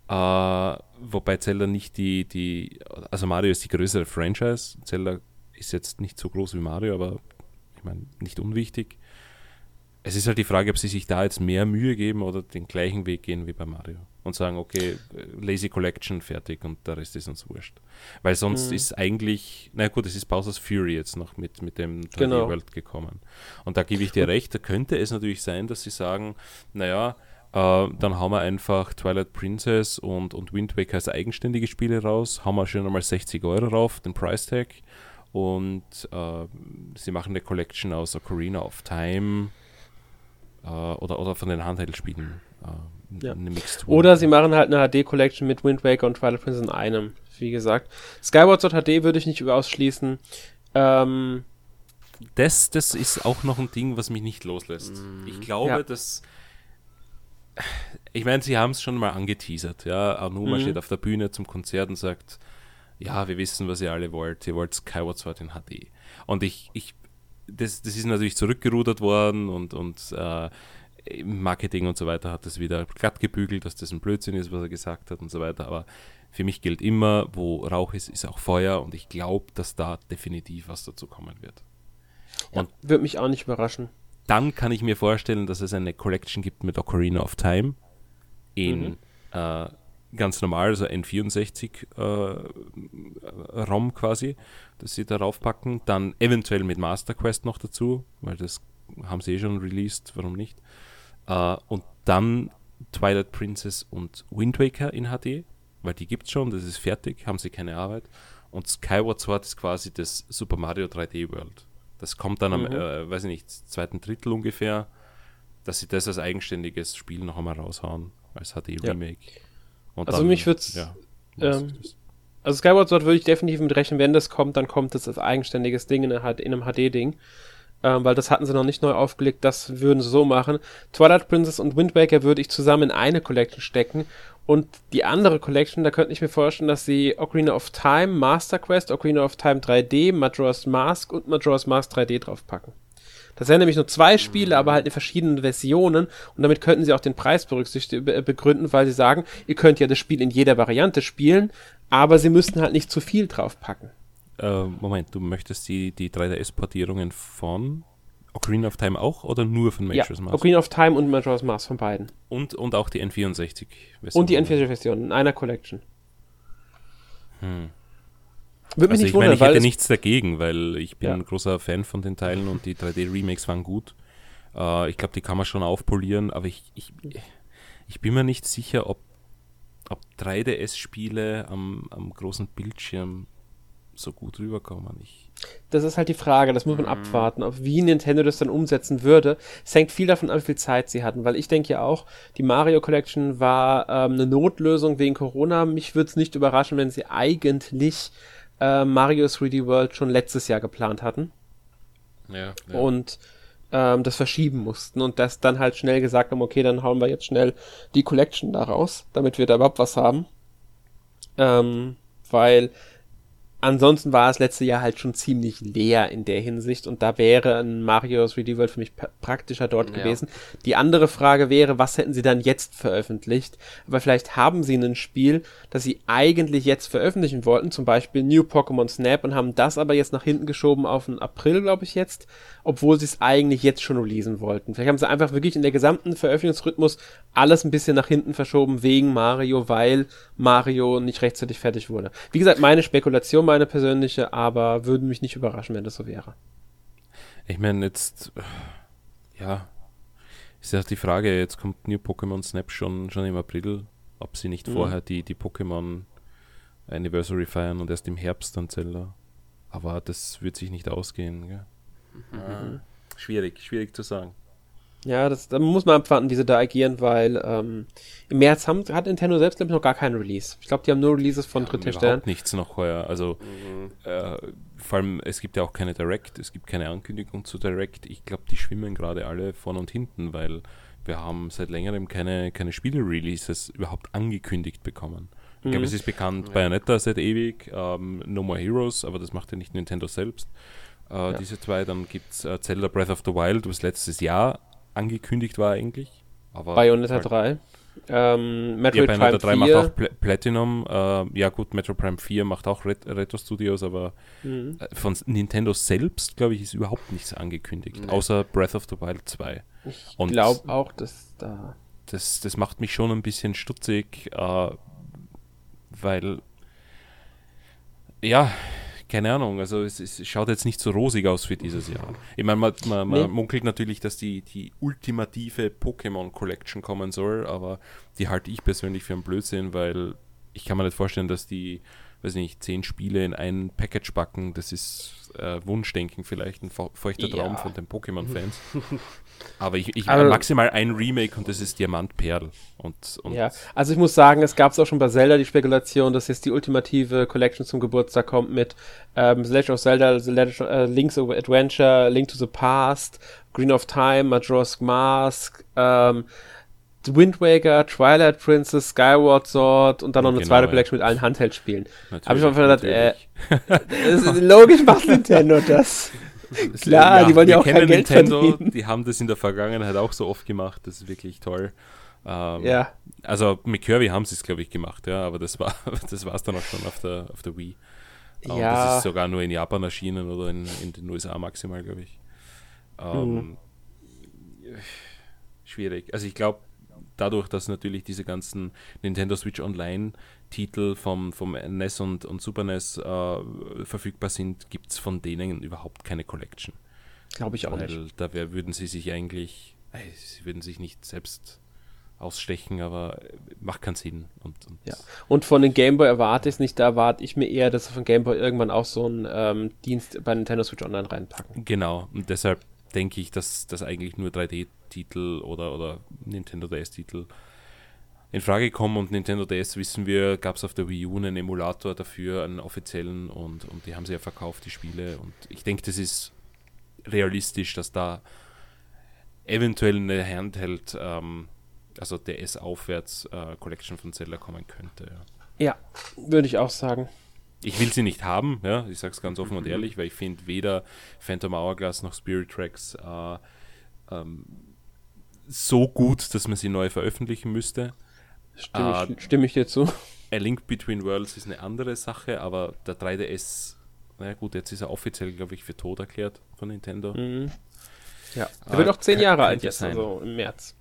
Äh, wobei Zelda nicht die, die, also Mario ist die größere Franchise. Zelda ist jetzt nicht so groß wie Mario, aber ich meine, nicht unwichtig. Es ist halt die Frage, ob sie sich da jetzt mehr Mühe geben oder den gleichen Weg gehen wie bei Mario und sagen, okay, Lazy Collection fertig und der Rest ist uns wurscht. Weil sonst Mhm. ist eigentlich, na gut, es ist Bowser's Fury jetzt noch mit, mit dem 3D Genau. World gekommen. Und da gebe ich dir recht, da könnte es natürlich sein, dass sie sagen, naja, äh, dann haben wir einfach Twilight Princess und, und Wind Waker als eigenständige Spiele raus, haben wir schon einmal 60 Euro drauf, den Price Tag. Und äh, sie machen eine Collection aus Ocarina of Time äh, oder, oder von den Handheld-Spielen. Ja. eine Mixtur. oder sie machen halt eine HD-Collection mit Wind Waker und Twilight Princess in einem, wie gesagt. Skyward Sword HD würde ich nicht ausschließen. Ähm, das, das ist auch noch ein Ding, was mich nicht loslässt. Ich glaube, Ja. dass. Ich meine, sie haben es schon mal angeteasert. Ja, Anuma Mhm. steht auf der Bühne zum Konzert und sagt: Ja, wir wissen, was ihr alle wollt. Ihr wollt Skyward Sword in HD. Und ich, ich das, das ist natürlich zurückgerudert worden und, und äh, im Marketing und so weiter hat das wieder glatt gebügelt, dass das ein Blödsinn ist, was er gesagt hat und so weiter. Aber für mich gilt immer, wo Rauch ist, ist auch Feuer und ich glaube, dass da definitiv was dazu kommen wird. Und würde mich auch nicht überraschen. dann kann ich mir vorstellen, dass es eine Collection gibt mit Ocarina of Time in äh, ganz normal, also N64 äh, ROM quasi, dass sie darauf packen. Dann eventuell mit Master Quest noch dazu, weil das haben sie eh schon released, warum nicht. Äh, und dann Twilight Princess und Wind Waker in HD, weil die gibt es schon, das ist fertig, haben sie keine Arbeit. Und Skyward Sword ist quasi das Super Mario 3D World. Das kommt dann am, Mhm. äh, weiß ich nicht, zweiten Drittel ungefähr, dass sie das als eigenständiges Spiel noch einmal raushauen, als HD-Remake. Und Also mich würd's, ja, ähm, Also Skyward Sword würde ich definitiv mit rechnen, wenn das kommt, dann kommt es als eigenständiges Ding in, einem HD-Ding. Ähm, weil das hatten sie noch nicht neu aufgelegt, das würden sie so machen. Twilight Princess und Wind Waker würde ich zusammen in eine Collection stecken. Und die andere Collection, da könnte ich mir vorstellen, dass sie Ocarina of Time, Master Quest, Ocarina of Time 3D, Majora's Mask und Majora's Mask 3D draufpacken. Das wären nämlich nur zwei Spiele, aber halt in verschiedenen Versionen und damit könnten sie auch den Preis be- begründen, weil sie sagen, ihr könnt ja das Spiel in jeder Variante spielen, aber sie müssten halt nicht zu viel draufpacken. Äh, Moment, du möchtest die, die 3DS-Portierungen von Ocarina of Time auch oder nur von Ja, Majora's Mask? Ocarina of Time und Majora's Mask von beiden. Und, und auch die N64-Version. Und die N64-Version in einer Collection. Hm. Würde mich Also nicht ich meine, ich hätte nichts dagegen, weil ich bin Ja. ein großer Fan von den Teilen und die 3D-Remakes waren gut. Äh, ich glaube, die kann man schon aufpolieren, aber ich, ich, ich bin mir nicht sicher, ob, ob 3DS-Spiele am, am großen Bildschirm so gut rüberkommen. Ich, das ist halt die Frage, das muss man abwarten, ob wie Nintendo das dann umsetzen würde. Es hängt viel davon ab, wie viel Zeit sie hatten, weil ich denke ja auch, die Mario Collection war ähm, eine Notlösung wegen Corona. Mich würde es nicht überraschen, wenn sie eigentlich äh, Mario 3D World schon letztes Jahr geplant hatten ja, und ähm, das verschieben mussten und das dann halt schnell gesagt haben, okay, dann hauen wir jetzt schnell die Collection da raus, damit wir da überhaupt was haben. Ähm, weil ansonsten war es letzte Jahr halt schon ziemlich leer in der Hinsicht und da wäre ein Mario 3D World für mich pra- praktischer dort Ja. gewesen. Die andere Frage wäre, was hätten sie dann jetzt veröffentlicht? Aber vielleicht haben sie ein Spiel, das sie eigentlich jetzt veröffentlichen wollten, zum Beispiel New Pokémon Snap und haben das aber jetzt nach hinten geschoben auf den April, glaube ich jetzt, obwohl sie es eigentlich jetzt schon releasen wollten. Vielleicht haben sie einfach wirklich in der gesamten Veröffentlichungsrhythmus alles ein bisschen nach hinten verschoben wegen Mario, weil Mario nicht rechtzeitig fertig wurde. Wie gesagt, meine Spekulation, meine persönliche, aber würde mich nicht überraschen, wenn das so wäre. Ich meine, jetzt, ja, ist ja die Frage, jetzt kommt New Pokémon Snap schon, schon im April ob sie nicht Mhm. vorher die, die Pokémon Anniversary feiern und erst im Herbst dann Zelda. Aber das wird sich nicht ausgehen. Gell? Mhm. Schwierig, schwierig zu sagen. Ja, das, da muss man abwarten, wie sie da agieren, weil ähm, im März haben, hat Nintendo selbst, glaube ich, noch gar keinen Release. Ich glaube, die haben nur Releases von haben Drittherstellern. nichts noch heuer. Also Mhm. äh, vor allem, es gibt ja auch keine Direct, es gibt keine Ankündigung zu Direct. Ich glaube, die schwimmen gerade alle vorn und hinten, weil wir haben seit längerem keine, keine Spiele-Releases überhaupt angekündigt bekommen. Ich glaube, Mhm. es ist bekannt, Ja. Bayonetta seit ewig, ähm, No More Heroes, aber das macht ja nicht Nintendo selbst. Äh, Ja. Diese zwei, dann gibt es äh, Zelda Breath of the Wild, was letztes Jahr angekündigt war eigentlich. Aber Bayonetta halt- 3. Ähm, Ja, Metroid Bayonetta Prime 3 4. macht auch Pla Platinum. Äh, ja gut, Metro Prime 4 macht auch Ret Retro Studios, aber Mhm. äh, von Nintendo selbst, glaube ich, ist überhaupt nichts angekündigt. Nee. Außer Breath of the Wild 2. Ich glaube auch, dass da. Das, das macht mich schon ein bisschen stutzig, äh, weil, ja, keine Ahnung, also es, es schaut jetzt nicht so rosig aus für dieses Jahr. Ich meine, man, man, man Nee. munkelt natürlich, dass die, die ultimative Pokémon Collection kommen soll, aber die halte ich persönlich für einen Blödsinn, weil ich kann mir nicht vorstellen, dass die, weiß nicht, zehn Spiele in ein Package packen. Das ist äh, Wunschdenken vielleicht, ein feu- feuchter Ja. Traum von den Pokémon-Fans. aber ich, ich Aber- maximal ein Remake und das ist Diamant Perl. Und, und Ja, also ich muss sagen, es gab es auch schon bei Zelda die Spekulation, dass jetzt die ultimative Collection zum Geburtstag kommt mit ähm, The Legend of Zelda, The Legend, äh, Link's Adventure, Link to the Past, Green of Time, Majora's Mask, ähm, Wind Waker, Twilight Princess, Skyward Sword und dann noch eine Genau, zweite ja. Collection mit allen Handheld-Spielen. natürlich, Hab ich einfach gedacht, äh, logisch macht Nintendo das. klar, die wollen ja auch kein Geld Nintendo, verdienen. Die haben das in der Vergangenheit auch so oft gemacht. Das ist wirklich toll. Ähm, Ja, Also mit Kirby haben sie es, glaube ich, gemacht, ja, aber das war das war es dann auch schon auf der, auf der Wii. Äh, und Das ja, ist sogar nur in Japan erschienen oder in, in den USA maximal, glaube ich. Ähm, Schwierig. Also ich glaube, dadurch, dass natürlich diese ganzen Nintendo Switch Online-Titel vom, vom NES und, und Super NES äh, verfügbar sind, gibt es von denen überhaupt keine Collection. glaube ich auch Weil nicht. da wär, würden sie sich eigentlich, äh, sie würden sich nicht selbst ausstechen, aber äh, macht keinen Sinn. Und, und Ja. Und von den Gameboy erwarte ich es nicht, da erwarte ich mir eher, dass sie von Gameboy irgendwann auch so einen ähm, Dienst bei Nintendo Switch Online reinpacken. Genau, und deshalb denke ich, dass das eigentlich nur 3D-Titel oder, oder Nintendo DS-Titel in Frage kommen. Und Nintendo DS, wissen wir, gab es auf der Wii U einen Emulator dafür, einen offiziellen, und, und die haben sie ja verkauft, die Spiele. Und ich denke, das ist realistisch, dass da eventuell eine Handheld, ähm, also DS aufwärts äh, Collection von Zelda kommen könnte. Ja. Ja, würde ich auch sagen. Ich will sie nicht haben, ja, ich sage es ganz offen und ehrlich, weil ich finde weder Phantom Hourglass noch Spirit Tracks äh, ähm, so gut, dass man sie neu veröffentlichen müsste. Stimme, ich, stimme ich dir zu. A Link Between Worlds ist eine andere Sache, aber der 3DS, naja gut, jetzt ist er offiziell, glaube ich, für tot erklärt von Nintendo. Mhm. Ja, er wird auch zehn Jahre alt jetzt, sein. also im März.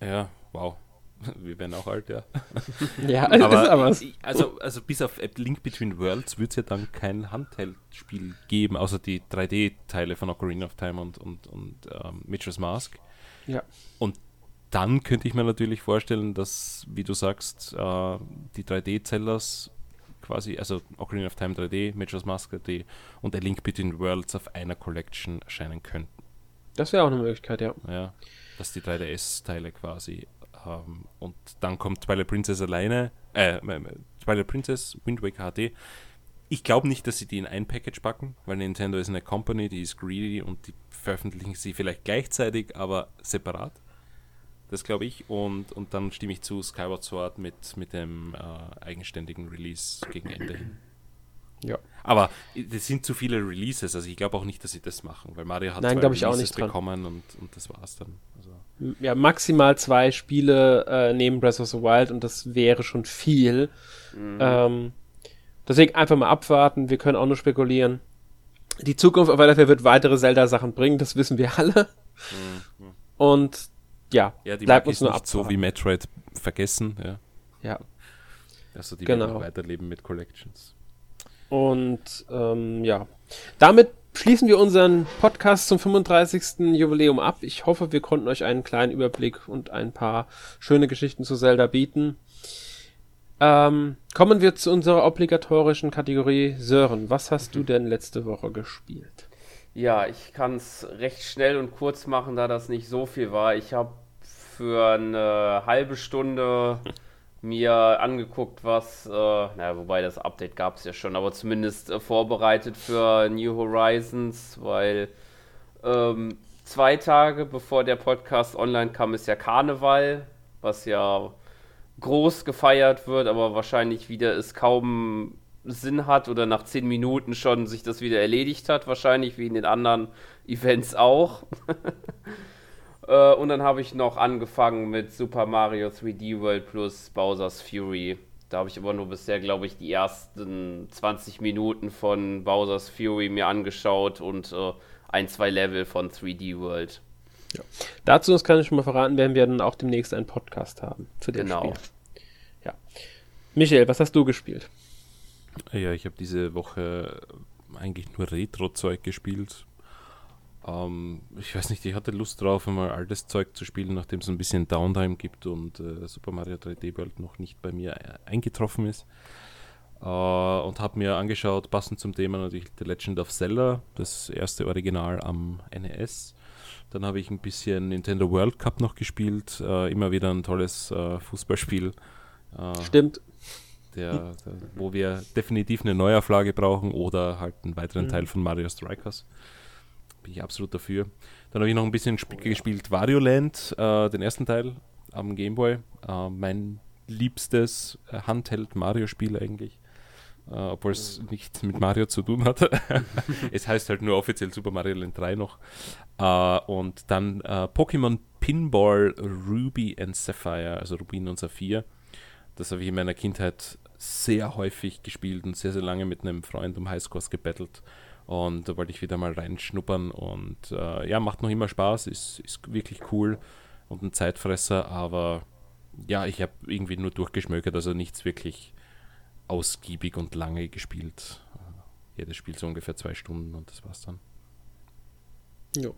Ja, wow. Wir werden auch alt, ja. Ja, aber, ist aber es. also, also bis auf Link Between Worlds wird es ja dann kein Handheld-Spiel geben, außer die 3D-Teile von Ocarina of Time und, und, und ähm, Majora's Mask. Ja. Und dann könnte ich mir natürlich vorstellen, dass, wie du sagst, äh, die 3D-Zellers quasi, also Ocarina of Time 3D, Majora's Mask 3D und A Link Between Worlds auf einer Collection erscheinen könnten. Das wäre auch eine Möglichkeit, ja. Ja, dass die 3DS-Teile quasi. Ähm, und dann kommt Twilight Princess alleine. Äh, äh, Twilight Princess, Wind Waker HD. Ich glaube nicht, dass sie die in ein Package packen, weil Nintendo ist eine Company, die ist greedy und die veröffentlichen sie vielleicht gleichzeitig, aber separat. Das glaube ich. Und, und dann stimme ich zu Skyward Sword mit, mit dem äh, eigenständigen Release gegen Ende hin. Ja. Aber es sind zu viele Releases, also ich glaube auch nicht, dass sie das machen, weil Mario hat Nein, zwei glaub ich auch Releases nicht bekommen und, und das war's dann. Also, Ja, maximal zwei Spiele äh, neben Breath of the Wild und das wäre schon viel. Mhm. Ähm, deswegen einfach mal abwarten. Wir können auch nur spekulieren. Die Zukunft auf Fälle wird weitere Zelda-Sachen bringen, das wissen wir alle. Und ja, ja, die bleibt uns nur nicht so wie Metroid vergessen, ja. Ja. Also die Genau. werden auch weiterleben mit Collections. Und ähm, ja, damit schließen wir unseren Podcast zum 35. Jubiläum ab. Ich hoffe, wir konnten euch einen kleinen Überblick und ein paar schöne Geschichten zu Zelda bieten. Ähm, kommen wir zu unserer obligatorischen Kategorie Sören. Was hast du denn letzte Woche gespielt? Ja, ich kann es recht schnell und kurz machen, da das nicht so viel war. Ich habe für eine halbe Stunde mir angeguckt, was, äh, naja, wobei das Update gab es ja schon, aber zumindest äh, vorbereitet für New Horizons, weil ähm, zwei Tage bevor der Podcast online kam, ist ja Karneval, was ja groß gefeiert wird, aber wahrscheinlich wieder es kaum Sinn hat oder nach zehn Minuten schon sich das wieder erledigt hat, wahrscheinlich wie in den anderen Events auch. Äh, und dann habe ich noch angefangen mit Super Mario 3D World plus Bowser's Fury. Da habe ich aber nur bisher, glaube ich, die ersten 20 Minuten von Bowser's Fury mir angeschaut und äh, ein, zwei Level von 3D World. Ja. Dazu, das kann ich schon mal verraten, werden wir dann auch demnächst einen Podcast haben zu dem genau. Spiel. Ja. Michael, was hast du gespielt? Ja, ich habe diese Woche eigentlich nur Retro-Zeug gespielt. Ähm, ich weiß nicht, ich hatte Lust drauf, einmal altes Zeug zu spielen, nachdem es ein bisschen Downtime gibt und äh, Super Mario 3D World noch nicht bei mir äh, eingetroffen ist. Uh, und habe mir angeschaut, passend zum Thema natürlich The Legend of Zelda, das erste Original am NES. Dann habe ich ein bisschen Nintendo World Cup noch gespielt, uh, immer wieder ein tolles uh, Fußballspiel. Stimmt. Der, der, wo wir definitiv eine Neuauflage brauchen oder halt einen weiteren mhm. Teil von Mario Strikers. Bin ich absolut dafür. Dann habe ich noch ein bisschen oh, ja. gespielt Wario Land, äh, den ersten Teil am Gameboy. Äh, mein liebstes äh, Handheld-Mario-Spiel eigentlich. Uh, obwohl es oh. nichts mit Mario zu tun hat. es heißt halt nur offiziell Super Mario Land 3 noch. Uh, und dann uh, Pokémon Pinball Ruby and Sapphire, also Rubin und Saphir. Das habe ich in meiner Kindheit sehr häufig gespielt und sehr, sehr lange mit einem Freund um Highscores gebettelt. Und da wollte ich wieder mal reinschnuppern und äh, ja, macht noch immer Spaß, ist, ist wirklich cool und ein Zeitfresser, aber ja, ich habe irgendwie nur durchgeschmökert, also nichts wirklich ausgiebig und lange gespielt. Jedes Spiel so ungefähr zwei Stunden und das war's dann. Jo.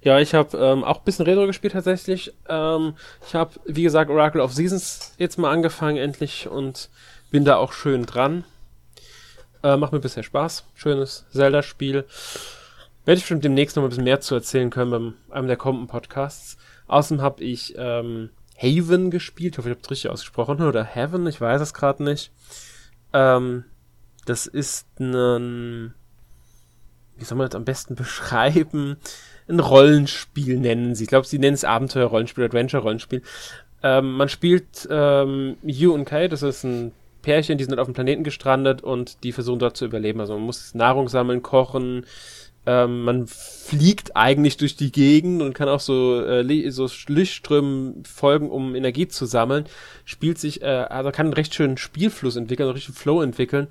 Ja, ich habe ähm, auch ein bisschen Retro gespielt tatsächlich. Ähm, ich habe, wie gesagt, Oracle of Seasons jetzt mal angefangen endlich und bin da auch schön dran. Äh, macht mir bisher Spaß. Schönes Zelda-Spiel. Werde ich bestimmt demnächst noch ein bisschen mehr zu erzählen können beim einem der kommenden Podcasts. Außerdem habe ich ähm, Haven gespielt. Ich hoffe, ich habe es richtig ausgesprochen. Oder Heaven, ich weiß es gerade nicht. Ähm, das ist ein, wie soll man das am besten beschreiben? Ein Rollenspiel nennen sie. Ich glaube, sie nennen es Abenteuer-Rollenspiel, Adventure-Rollenspiel. Ähm, man spielt ähm, Yu und Kai, das ist ein Pärchen, die sind auf dem Planeten gestrandet und die versuchen dort zu überleben. Also man muss Nahrung sammeln, kochen, ähm, man fliegt eigentlich durch die Gegend und kann auch so, äh, so Lichtströmen folgen, um Energie zu sammeln. Spielt sich, äh, also kann einen recht schönen Spielfluss entwickeln, einen richtigen Flow entwickeln.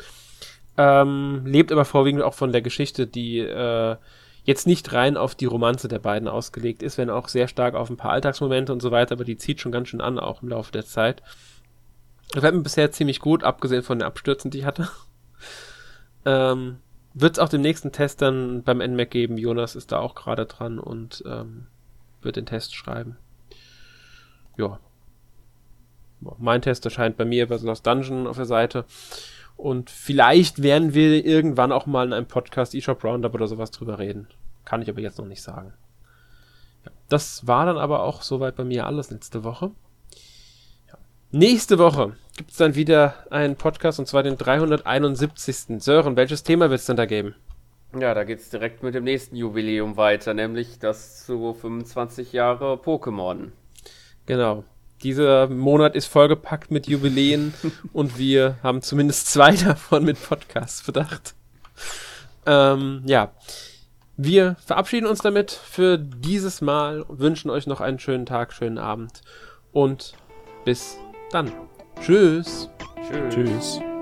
Ähm, lebt aber vorwiegend auch von der Geschichte, die äh, jetzt nicht rein auf die Romanze der beiden ausgelegt ist, wenn auch sehr stark auf ein paar Alltagsmomente und so weiter, aber die zieht schon ganz schön an, auch im Laufe der Zeit. Gefällt mir bisher ziemlich gut, abgesehen von den Abstürzen, die ich hatte. ähm, wird es auch dem nächsten Test dann beim NMAC geben. Jonas ist da auch gerade dran und ähm, wird den Test schreiben. Ja. Mein Test erscheint bei mir bei Lost Dungeon auf der Seite. Und vielleicht werden wir irgendwann auch mal in einem Podcast eShop Roundup oder sowas drüber reden. Kann ich aber jetzt noch nicht sagen. Ja, das war dann aber auch soweit bei mir alles letzte Woche. Nächste Woche gibt es dann wieder einen Podcast und zwar den 371. Sören, welches Thema wird es denn da geben? Ja, da geht es direkt mit dem nächsten Jubiläum weiter, nämlich das zu 25 Jahre Pokémon. Genau. Dieser Monat ist vollgepackt mit Jubiläen und wir haben zumindest zwei davon mit Podcasts bedacht. Ähm, ja. Wir verabschieden uns damit für dieses Mal und wünschen euch noch einen schönen Tag, schönen Abend und bis dann. Tschüss. Tschüss. Tschüss.